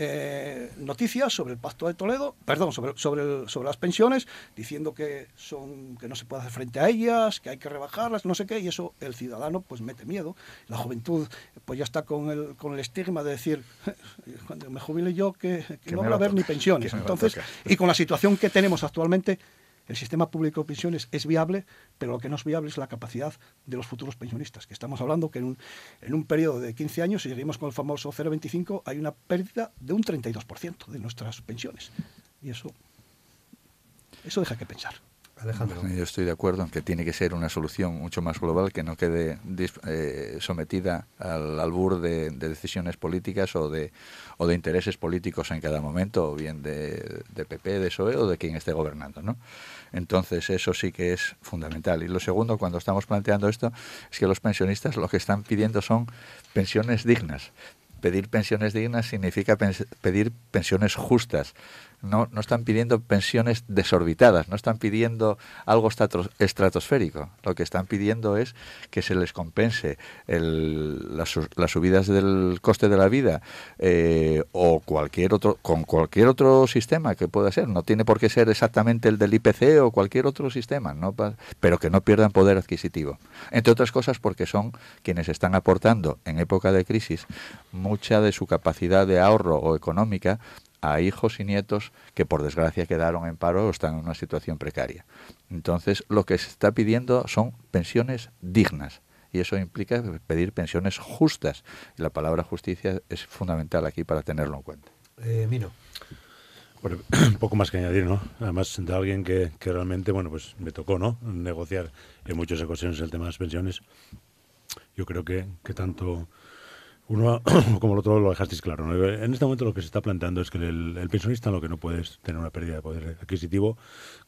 eh, noticias sobre el Pacto de Toledo, perdón, sobre, sobre, el- sobre las pensiones, diciendo que, son, que no se puede hacer frente a ellas, que hay que rebajarlas, no sé qué, y eso el ciudadano pues mete miedo. La juventud pues ya está con el, con el estigma de decir, *laughs* cuando me jubile yo, que, que Que no va a haber ni *laughs* pensiones. Entonces, y con la situación que tenemos actualmente, el sistema público de pensiones es viable, pero lo que no es viable es la capacidad de los futuros pensionistas, que estamos hablando que en un, en un periodo de 15 años, si seguimos con el famoso 0,25, hay una pérdida de un 32% de nuestras pensiones. Y eso, eso deja que pensar. Alejandro. Yo estoy de acuerdo en que tiene que ser una solución mucho más global que no quede eh, sometida al albur de, decisiones políticas o de, o de intereses políticos en cada momento, o bien de, de PP, de PSOE o de quien esté gobernando. ¿no? Entonces, eso sí que es fundamental. Y lo segundo, cuando estamos planteando esto, es que los pensionistas lo que están pidiendo son pensiones dignas. Pedir pensiones dignas significa pedir pensiones justas, no, no están pidiendo pensiones desorbitadas, no están pidiendo algo estratosférico. Lo que están pidiendo es que se les compense las, subidas del coste de la vida eh, o cualquier otro, con cualquier otro sistema que pueda ser. No tiene por qué ser exactamente el del IPC o cualquier otro sistema, ¿no? pero que no pierdan poder adquisitivo. Entre otras cosas porque son quienes están aportando en época de crisis mucha de su capacidad de ahorro o económica a hijos y nietos que por desgracia quedaron en paro o están en una situación precaria. Entonces, lo que se está pidiendo son pensiones dignas y eso implica pedir pensiones justas. Y la palabra justicia es fundamental aquí para tenerlo en cuenta. Eh, Mino. Bueno, *clears throat* poco más que añadir, ¿no? Además de alguien que, que, realmente, bueno, pues me tocó, ¿no? Negociar en muchas ocasiones el tema de las pensiones. Yo creo que, que tanto uno *clears throat* como el otro lo dejasteis claro. En este momento lo que se está planteando es que el, pensionista lo que no puede es tener una pérdida de poder adquisitivo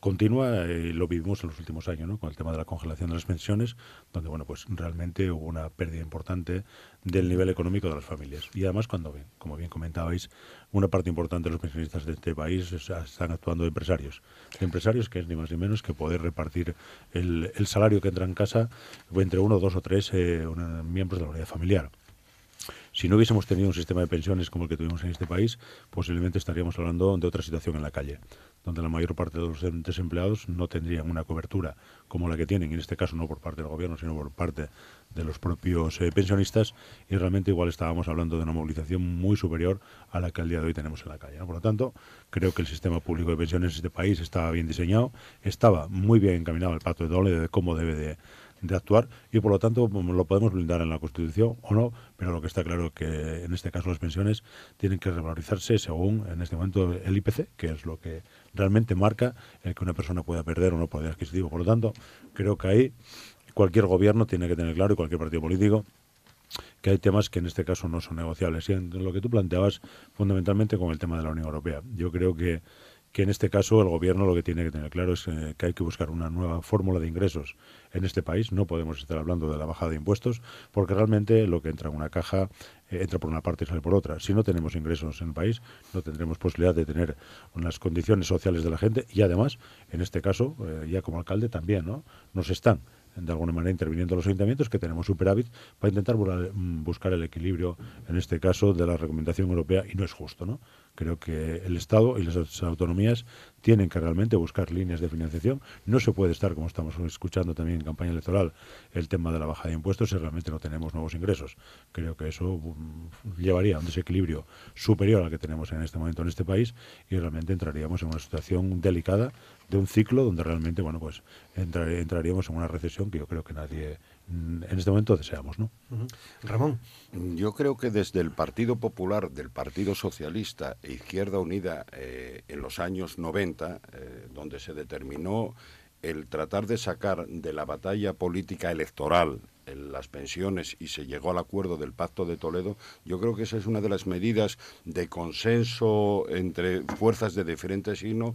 continua y lo vivimos en los últimos años, ¿no? con el tema de la congelación de las pensiones, donde bueno pues realmente hubo una pérdida importante del nivel económico de las familias. Y además cuando, como bien comentabais, una parte importante de los pensionistas de este país están actuando de empresarios. Empresarios que es ni más ni menos que poder repartir el, salario que entra en casa entre uno, dos o tres eh, miembros de la unidad familiar. Si no hubiésemos tenido un sistema de pensiones como el que tuvimos en este país, posiblemente estaríamos hablando de otra situación en la calle, donde la mayor parte de los desempleados no tendrían una cobertura como la que tienen, en este caso no por parte del gobierno, sino por parte de los propios eh, pensionistas, y realmente igual estábamos hablando de una movilización muy superior a la que al día de hoy tenemos en la calle. Por lo tanto, creo que el sistema público de pensiones de este país estaba bien diseñado, estaba muy bien encaminado al pacto de doble de cómo debe de de actuar y por lo tanto lo podemos blindar en la Constitución o no, pero lo que está claro es que en este caso las pensiones tienen que revalorizarse según en este momento el IPC, que es lo que realmente marca el que una persona pueda perder o no poder adquisitivo. Por lo tanto, creo que ahí cualquier gobierno tiene que tener claro y cualquier partido político que hay temas que en este caso no son negociables. Y en lo que tú planteabas fundamentalmente con el tema de la Unión Europea. Yo creo que que en este caso el gobierno lo que tiene que tener claro es eh, que hay que buscar una nueva fórmula de ingresos en este país. No podemos estar hablando de la bajada de impuestos porque realmente lo que entra en una caja eh, entra por una parte y sale por otra. Si no tenemos ingresos en el país, no tendremos posibilidad de tener unas condiciones sociales de la gente y además, en este caso, eh, ya como alcalde también, ¿no? Nos están de alguna manera interviniendo los ayuntamientos, que tenemos superávit, para intentar mm, buscar el equilibrio, en este caso, de la recomendación europea, y no es justo, ¿no? Creo que el Estado y las autonomías tienen que realmente buscar líneas de financiación. No se puede estar, como estamos escuchando también en campaña electoral, el tema de la baja de impuestos si realmente no tenemos nuevos ingresos. Creo que eso mm, llevaría a un desequilibrio superior al que tenemos en este momento en este país y realmente entraríamos en una situación delicada de un ciclo donde realmente, bueno, pues entraríamos en una recesión que yo creo que nadie en este momento deseamos, ¿no? Ramón. Yo creo que desde el Partido Popular, del Partido Socialista e Izquierda Unida eh, en los años 90, eh, donde se determinó el tratar de sacar de la batalla política electoral las pensiones y se llegó al acuerdo del Pacto de Toledo, yo creo que esa es una de las medidas de consenso entre fuerzas de diferente signo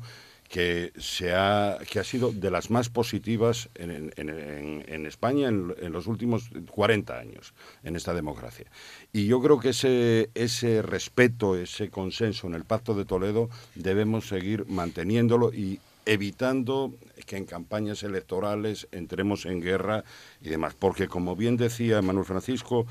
que, se ha, que ha sido de las más positivas en, en, España en, en, los últimos 40 años en esta democracia. Y yo creo que ese, ese respeto, ese consenso en el Pacto de Toledo debemos seguir manteniéndolo y evitando que en campañas electorales entremos en guerra y demás. Porque, como bien decía Manuel Francisco,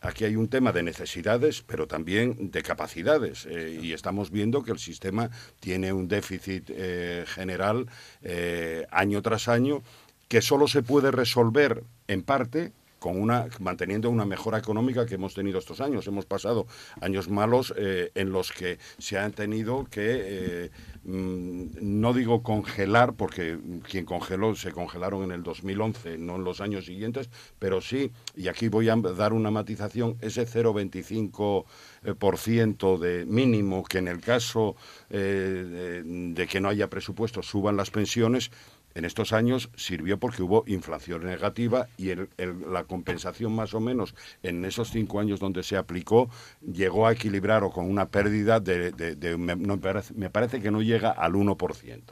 aquí hay un tema de necesidades, pero también de capacidades. Eh, y estamos viendo que el sistema tiene un déficit eh, general eh, año tras año que solo se puede resolver en parte con una manteniendo una mejora económica que hemos tenido estos años. Hemos pasado años malos eh, en los que se han tenido que, eh, mm, no digo congelar, porque quien congeló se congelaron en el 2011, no en los años siguientes, pero sí, y aquí voy a dar una matización, ese 0,25 eh, por ciento de mínimo que en el caso eh, de, de que no haya presupuesto suban las pensiones en estos años sirvió porque hubo inflación negativa y la compensación más o menos en esos cinco años donde se aplicó llegó a equilibrar o con una pérdida de, me, me parece que no llega al 1%.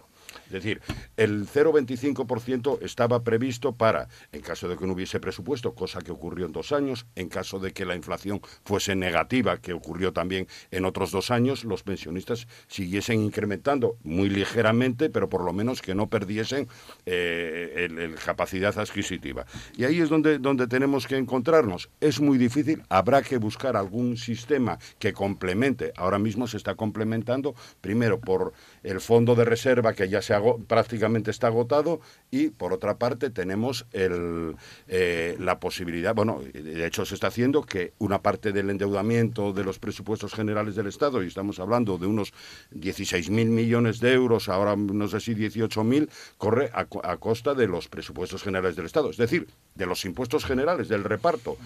Es decir, el 0,25% estaba previsto para, en caso de que no hubiese presupuesto, cosa que ocurrió en dos años, en caso de que la inflación fuese negativa, que ocurrió también en otros dos años, los pensionistas siguiesen incrementando muy ligeramente, pero por lo menos que no perdiesen eh, el- capacidad adquisitiva. Y ahí es donde, donde tenemos que encontrarnos. Es muy difícil, habrá que buscar algún sistema que complemente. Ahora mismo se está complementando, primero por el fondo de reserva que ya se ago- prácticamente está agotado y por otra parte tenemos el, eh, la posibilidad, bueno, de hecho se está haciendo que una parte del endeudamiento de los presupuestos generales del Estado, y estamos hablando de unos 16.000 millones de euros, ahora no sé si 18.000, corre a, a costa de los presupuestos generales del Estado, es decir, de los impuestos generales, del reparto.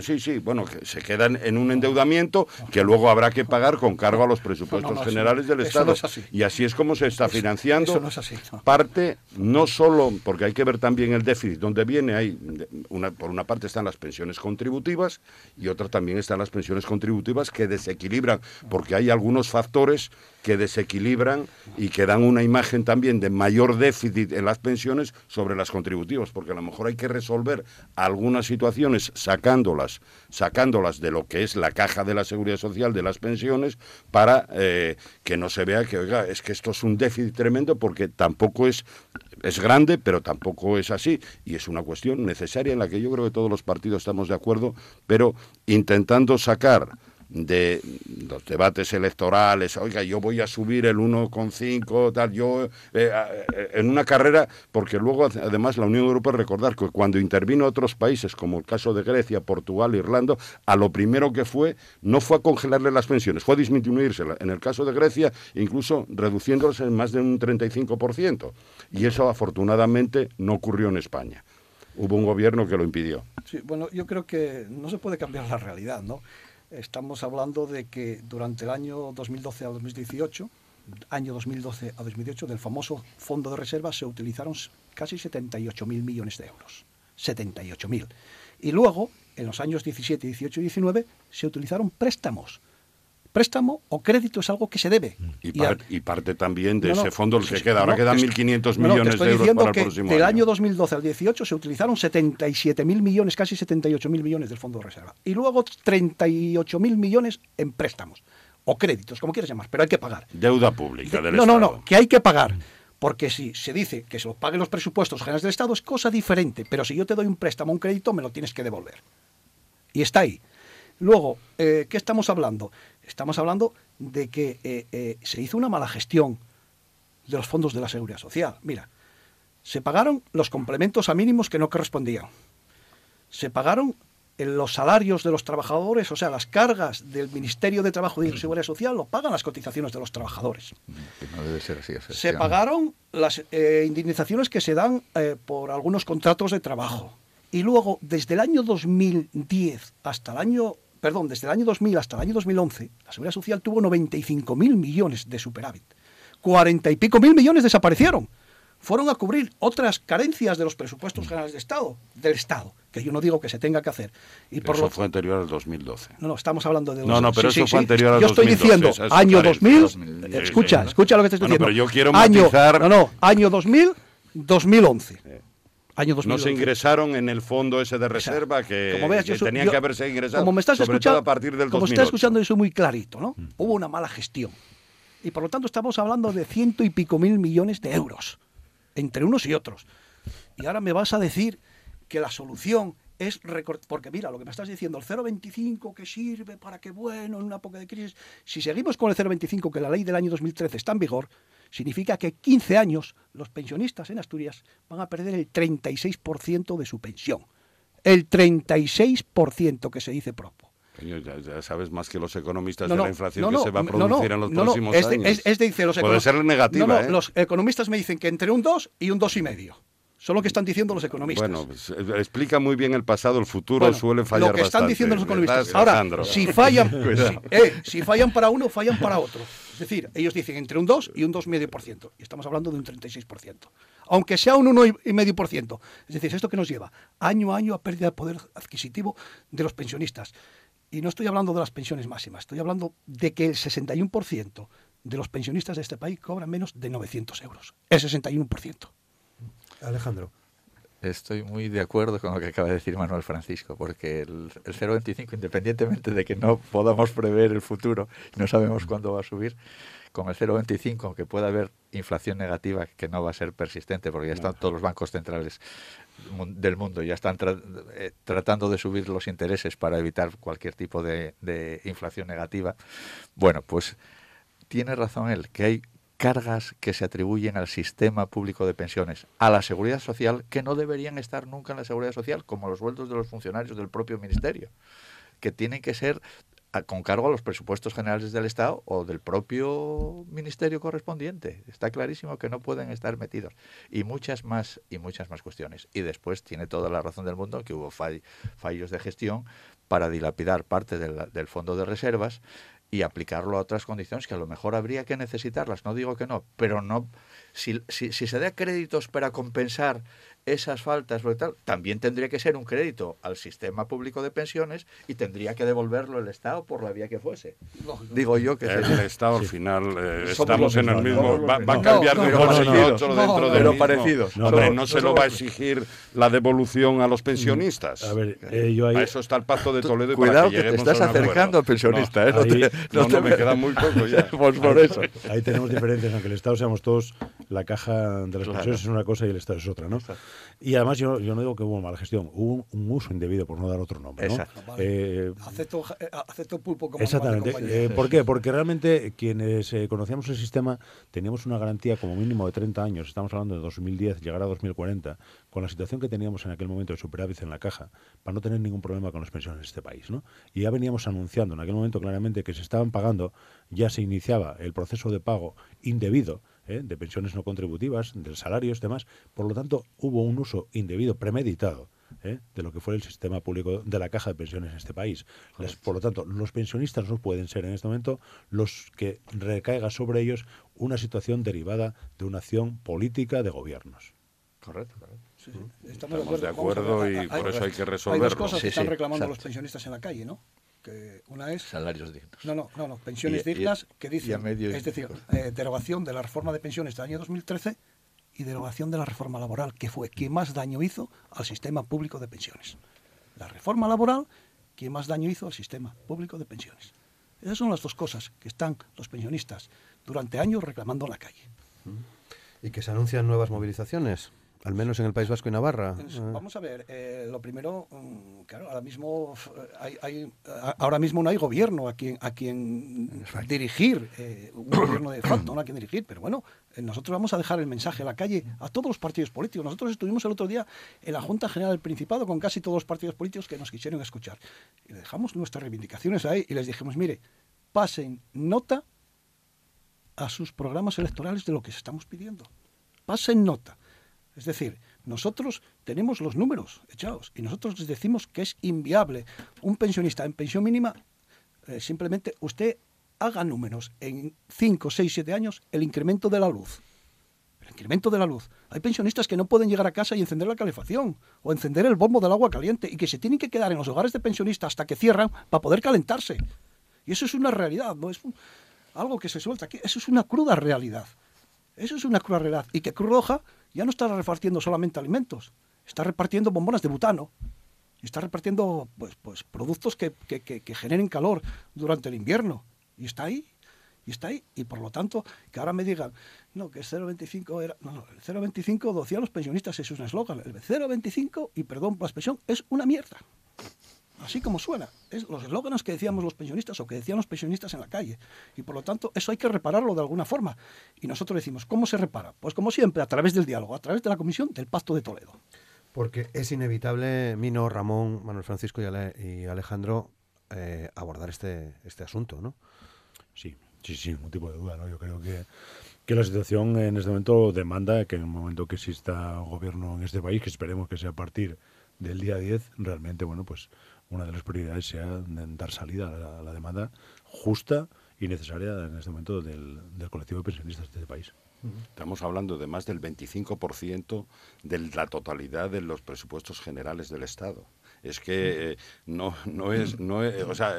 Sí, sí, bueno, que se quedan en un endeudamiento que luego habrá que pagar con cargo a los presupuestos No, no, sí. generales del Estado. así. Y así es como se está financiando eso no parte, no solo, porque hay que ver también el déficit, donde viene, hay una, por una parte están las pensiones contributivas y otra también están las pensiones contributivas que desequilibran, porque hay algunos factores que desequilibran y que dan una imagen también de mayor déficit en las pensiones sobre las contributivas, porque a lo mejor hay que resolver algunas situaciones sacándolas, sacándolas de lo que es la caja de la seguridad social de las pensiones para eh, que no se vea que, oiga, es que esto es un déficit tremendo porque tampoco es, es grande, pero tampoco es así. Y es una cuestión necesaria en la que yo creo que todos los partidos estamos de acuerdo, pero intentando sacar de los debates electorales, oiga, yo voy a subir el 1,5, tal, yo, eh, eh, en una carrera, porque luego además la Unión Europea, recordar que cuando intervino otros países, como el caso de Grecia, Portugal, Irlanda, a lo primero que fue, no fue a congelarle las pensiones, fue a disminuírselas. En el caso de Grecia, incluso reduciéndolas en más de un 35%. Y eso afortunadamente no ocurrió en España. Hubo un gobierno que lo impidió. Sí, bueno, yo creo que no se puede cambiar la realidad, ¿no? Estamos hablando de que durante el año 2012 a 2018, año 2012 a 2018, del famoso fondo de reserva se utilizaron casi 78.000 millones de euros. 78.000. Y luego, en los años 17, 18 y 19, se utilizaron préstamos. Préstamo o crédito es algo que se debe. Y, par- parte también de No, no, ese fondo el que queda. Ahora no, quedan te- 1.500 no, no, te millones estoy de euros diciendo para el que próximo del año. año 2012 al 18 se utilizaron 77.000 millones, casi 78.000 millones del fondo de reserva. Y luego 38.000 millones en préstamos o créditos, como quieras llamar, pero hay que pagar. Deuda pública del no, no, Estado. no, que hay que pagar. Porque si se dice que se lo paguen los presupuestos generales del Estado es cosa diferente, pero si yo te doy un préstamo, un crédito, me lo tienes que devolver. Y está ahí. Luego, eh, ¿qué estamos hablando? Estamos hablando de que eh, eh, se hizo una mala gestión de los fondos de la seguridad social. Mira, se pagaron los complementos a mínimos que no correspondían. Se pagaron eh, los salarios de los trabajadores, o sea, las cargas del Ministerio de Trabajo y Seguridad Social lo pagan las cotizaciones de los trabajadores. Que no debe ser así. Se pagaron las eh, indemnizaciones que se dan eh, por algunos contratos de trabajo. Y luego, desde el año 2010 hasta el año, perdón, desde el año 2000 hasta el año 2011, la Seguridad Social tuvo 95.000 millones de superávit. 40 y pico mil millones desaparecieron. Fueron a cubrir otras carencias de los presupuestos generales de Estado, del Estado, que yo no digo que se tenga que hacer. Y por Eso lo fue anterior al 2012. no, no, estamos hablando de... No, no, pero eso fue anterior al Yo estoy 2012, diciendo, año carencia. 2000, 2000, eh, escucha, escucha lo que te estoy Bueno, diciendo. pero yo quiero año, matizar- No, no, año 2000, 2011. Año 2011. No se ingresaron en el fondo ese de reserva que, como veas, que yo tenían yo- que haberse ingresado, Como me estás sobre escuchando, todo a partir del como 2008. estás escuchando, yo soy muy clarito, ¿no? Hubo una mala gestión. Y por lo tanto estamos hablando de ciento y pico mil millones de euros, entre unos y otros. Y ahora me vas a decir que la solución es recortar, porque mira, lo que me estás diciendo, el 0,25 que sirve para que, bueno, en una época de crisis, si seguimos con el 0,25, que la ley del año 2013 está en vigor, significa que 15 años los pensionistas en Asturias van a perder el 36% de su pensión. el 36% que se dice propo. Coño, ya, ya sabes más que los economistas No, de la inflación no, que se va a producir en los próximos es de- años. es- es de decir, los Puede ser negativa, No, no, ¿eh? los economistas me dicen que entre un 2 y un 2,5. Son lo que están diciendo los economistas. Bueno, pues, eh, explica muy bien el pasado, el futuro Bueno, suele fallar Lo que están bastante, diciendo los ¿verdad, economistas. Ahora, si fallan, *laughs* si, eh, si fallan para uno, fallan para otro. Es decir, ellos dicen entre un 2 y un 2,5%. Y estamos hablando de un 36%. Aunque sea un 1,5%. Es decir, ¿esto que nos lleva? Año a año a pérdida de poder adquisitivo de los pensionistas. Y no estoy hablando de las pensiones máximas, estoy hablando de que el 61% de los pensionistas de este país cobran menos de 900 euros. El 61%. Alejandro. Estoy muy de acuerdo con lo que acaba de decir Manuel Francisco, porque el, el 0,25, independientemente de que no podamos prever el futuro, no sabemos cuándo va a subir, con el 0,25, aunque pueda haber inflación negativa, que no va a ser persistente, porque ya están todos los bancos centrales del mundo, ya están tra- eh, tratando de subir los intereses para evitar cualquier tipo de, de inflación negativa. Bueno, pues tiene razón él, que hay cargas que se atribuyen al sistema público de pensiones, a la seguridad social, que no deberían estar nunca en la seguridad social, como los sueldos de los funcionarios del propio ministerio, que tienen que ser a- con cargo a los presupuestos generales del Estado o del propio ministerio correspondiente. Está clarísimo que no pueden estar metidos. Y muchas más, y muchas más cuestiones. Y después tiene toda la razón del mundo que hubo fall- fallos de gestión para dilapidar parte del fondo de reservas y aplicarlo a otras condiciones que a lo mejor habría que necesitarlas. No digo que no, pero no. Si, si, si se da créditos para compensar esas faltas, tal, también tendría que ser un crédito al sistema público de pensiones y tendría que devolverlo el Estado por la vía que fuese. Digo yo que El sería- Estado al final eh, estamos en el mismo. Va, va a cambiar no, de no, dos no, y no, otro no, dentro no, del pero mismo. parecidos. No, Hombre, no, no se lo va a exigir la devolución a los pensionistas. A ver, eh, yo ahí... A eso está el pacto de Toledo. y para Cuidado que, te estás acercando al pensionista, ¿eh? No, ahí- te, No, no no, te me queda muy poco *laughs* ya. Pues por eso. Ahí tenemos diferencias, aunque el Estado seamos todos, la caja de las pensiones es una cosa y el Estado es otra, ¿no? Y además yo, yo no digo que hubo mala gestión, hubo un, un uso indebido, por no dar otro nombre, ¿no? Exacto. Vale. Eh, Acepto, eh, acepto pulpo como Exactamente. Eh, ¿Por qué? Porque realmente quienes eh, conocíamos el sistema teníamos una garantía como mínimo de 30 años, estamos hablando de 2010, llegar a 2040, con la situación que teníamos en aquel momento de superávit en la caja, para no tener ningún problema con las pensiones en este país. ¿no? Y ya veníamos anunciando en aquel momento claramente que se estaban pagando, ya se iniciaba el proceso de pago indebido ¿eh? de pensiones no contributivas, de salarios, demás. Por lo tanto, hubo un uso indebido, premeditado, ¿eh? de lo que fue el sistema público de la caja de pensiones en este país. Por lo tanto, los pensionistas no pueden ser en este momento los que recaiga sobre ellos una situación derivada de una acción política de gobiernos. Correcto, correcto. Sí, sí. Estamos de Vamos a acuerdo ver, y hay- por eso hay que Hay resolverlo. dos cosas Sí, que están reclamando exacto. los pensionistas en la calle, ¿no? Que una es Salarios dignos. No, no, no, no. Pensiones Y- dignas que y dicen, medio- es decir, eh, derogación de la reforma de pensiones del año 2013 y derogación de la reforma laboral, que fue quien más daño hizo al sistema público de pensiones. La reforma laboral, quien más daño hizo al sistema público de pensiones. Esas son las dos cosas que están los pensionistas durante años reclamando en la calle. ¿Y que se anuncian nuevas movilizaciones? Al menos en el País Vasco y Navarra. Ah. Vamos a ver, eh, lo primero, mm, claro, ahora mismo f- hay, hay- ahora mismo no hay gobierno a quien a quien dirigir, eh, un gobierno de facto, no a quien dirigir, pero bueno, eh, nosotros vamos a dejar el mensaje a la calle a todos los partidos políticos. Nosotros estuvimos el otro día en la Junta General del Principado con casi todos los partidos políticos que nos quisieron escuchar. Y le dejamos nuestras reivindicaciones ahí y les dijimos, mire, pasen nota a sus programas electorales de lo que se estamos pidiendo. Pasen nota. Es decir, nosotros tenemos los números echados y nosotros les decimos que es inviable un pensionista en pensión mínima, eh, simplemente usted haga números en 5, 6, 7 años el incremento de la luz. El incremento de la luz. Hay pensionistas que no pueden llegar a casa y encender la calefacción o encender el bombo del agua caliente y que se tienen que quedar en los hogares de pensionistas hasta que cierran para poder calentarse. Y eso es una realidad, no es un- algo que se suelta aquí. Eso es una cruda realidad. Eso es una cruda realidad. Y que Cruz Roja ya no está repartiendo solamente alimentos, está repartiendo bombonas de butano. Está repartiendo pues, pues, productos que, que- que- generen calor durante el invierno. Y está ahí. Y está ahí. Y por lo tanto, que ahora me digan, no, que el 0,25 era. No, no, el 0,25 lo decían los pensionistas, es un eslogan. El 0,25, y perdón por la expresión, es una mierda. Así como suena. Es los eslóganos que decíamos los pensionistas o que decían los pensionistas en la calle. Y por lo tanto, eso hay que repararlo de alguna forma. Y nosotros decimos, ¿cómo se repara? Pues como siempre, a través del diálogo, a través de la comisión del Pacto de Toledo. Porque es inevitable, Mino, Ramón, Manuel Francisco y, Ale- y Alejandro, eh, abordar este, este asunto, ¿no? Sí, sí, sin ningún tipo de duda. ¿no? Yo creo que, que la situación en este momento demanda que en el momento que exista gobierno en este país, que esperemos que sea a partir del día 10, realmente, bueno, pues una de las prioridades sea dar salida a la, a la demanda justa y necesaria en este momento del, del colectivo de pensionistas de este país. Estamos hablando de más del 25% de la totalidad de los presupuestos generales del Estado. Es que eh, no, no es, no es- o sea,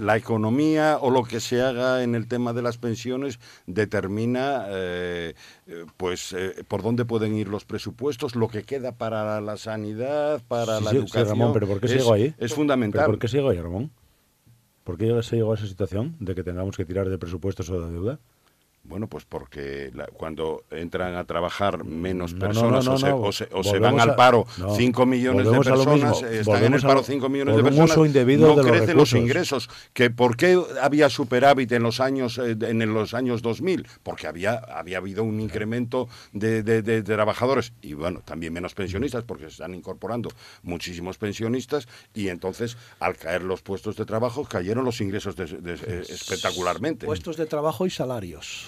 la economía o lo que se haga en el tema de las pensiones determina, eh, eh, pues, eh, por dónde pueden ir los presupuestos, lo que queda para la sanidad, para Sí, la sí, sí, educación. Ramón, pero ¿por qué se es, llegó ahí? Es fundamental. ¿Pero ¿Por qué se llegó ahí, Ramón? ¿Por qué se llegó a esa situación de que tengamos que tirar de presupuestos o de deuda? Bueno, pues porque la- cuando entran a trabajar menos No, no, personas no, o, se, o se- o se van al paro no. 5 millones de personas, están en el paro lo- 5 millones de personas, no de los crecen los ingresos. Que ¿Por qué había superávit en los años eh, en los años 2000? Porque había, había habido un incremento de, de- trabajadores y bueno, también menos pensionistas porque se están incorporando muchísimos pensionistas y entonces al caer los puestos de trabajo cayeron los ingresos eh, espectacularmente. Puestos de trabajo y salarios.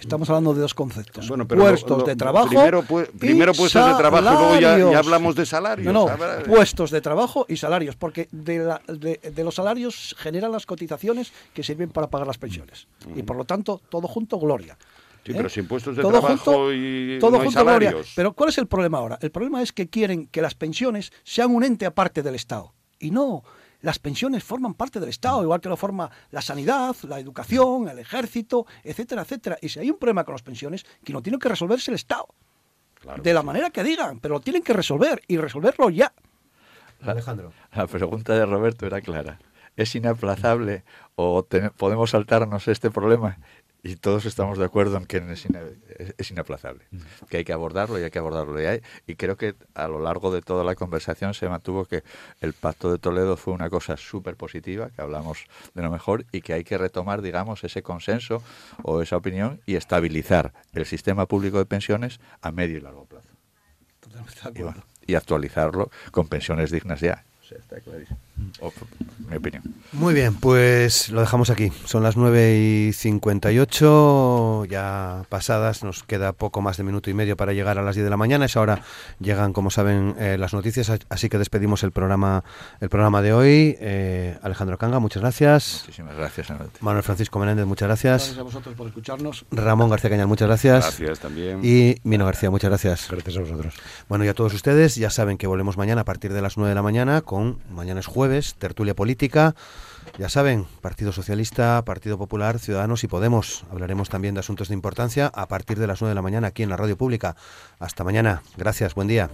Estamos hablando de dos conceptos. Bueno, pero puestos lo- lo- de trabajo. Primero, pu- y primero puestos de trabajo y luego ya, hablamos de salarios. No, puestos de trabajo y salarios, porque de, la- de- de los salarios generan las cotizaciones que sirven para pagar las pensiones. Y por lo tanto, todo junto, gloria. Sí, ¿Eh? pero sin puestos de Todo trabajo junto- y todo no hay junto, gloria. salarios. Pero ¿cuál es el problema ahora? El problema es que quieren que las pensiones sean un ente aparte del Estado. Y no, las pensiones forman parte del Estado, igual que lo forma la sanidad, la educación, el ejército, etcétera, etcétera. Y si hay un problema con las pensiones, quien lo tiene que resolver es el Estado. Claro de que la sí. manera que digan, pero lo tienen que resolver y resolverlo ya. Alejandro. La pregunta de Roberto era clara. ¿Es inaplazable o podemos saltarnos este problema? Y todos estamos de acuerdo en que es, ina- es- inaplazable, que hay que abordarlo y hay que abordarlo. Y, hay- y creo que a lo largo de toda la conversación se mantuvo que el Pacto de Toledo fue una cosa súper positiva, que hablamos de lo mejor y que hay que retomar, digamos, ese consenso o esa opinión y estabilizar el sistema público de pensiones a medio y largo plazo. Totalmente de Y, acuerdo. bueno, y actualizarlo con pensiones dignas ya. O sea, está clarísimo. Mi opinión. Muy bien, pues lo dejamos aquí. Son las 9 y 58, ya pasadas, nos queda poco más de minuto y medio para llegar a las 10 de la mañana. Es ahora llegan, como saben, eh, las noticias, así que despedimos el programa, el programa de hoy. Eh, Alejandro Canga, muchas gracias. Muchísimas gracias. Manuel Francisco Menéndez, muchas Gracias gracias. a vosotros por escucharnos. Ramón García Cañal, muchas gracias. Gracias también. Y Mino García, muchas gracias. Gracias a vosotros. Bueno, y a todos ustedes, ya saben que volvemos mañana a partir de las 9 de la mañana con, mañana es tertulia política. Ya saben, Partido Socialista, Partido Popular, Ciudadanos y Podemos. Hablaremos también de asuntos de importancia a partir de las 9 de la mañana aquí en la radio pública. Hasta mañana. Gracias, buen día.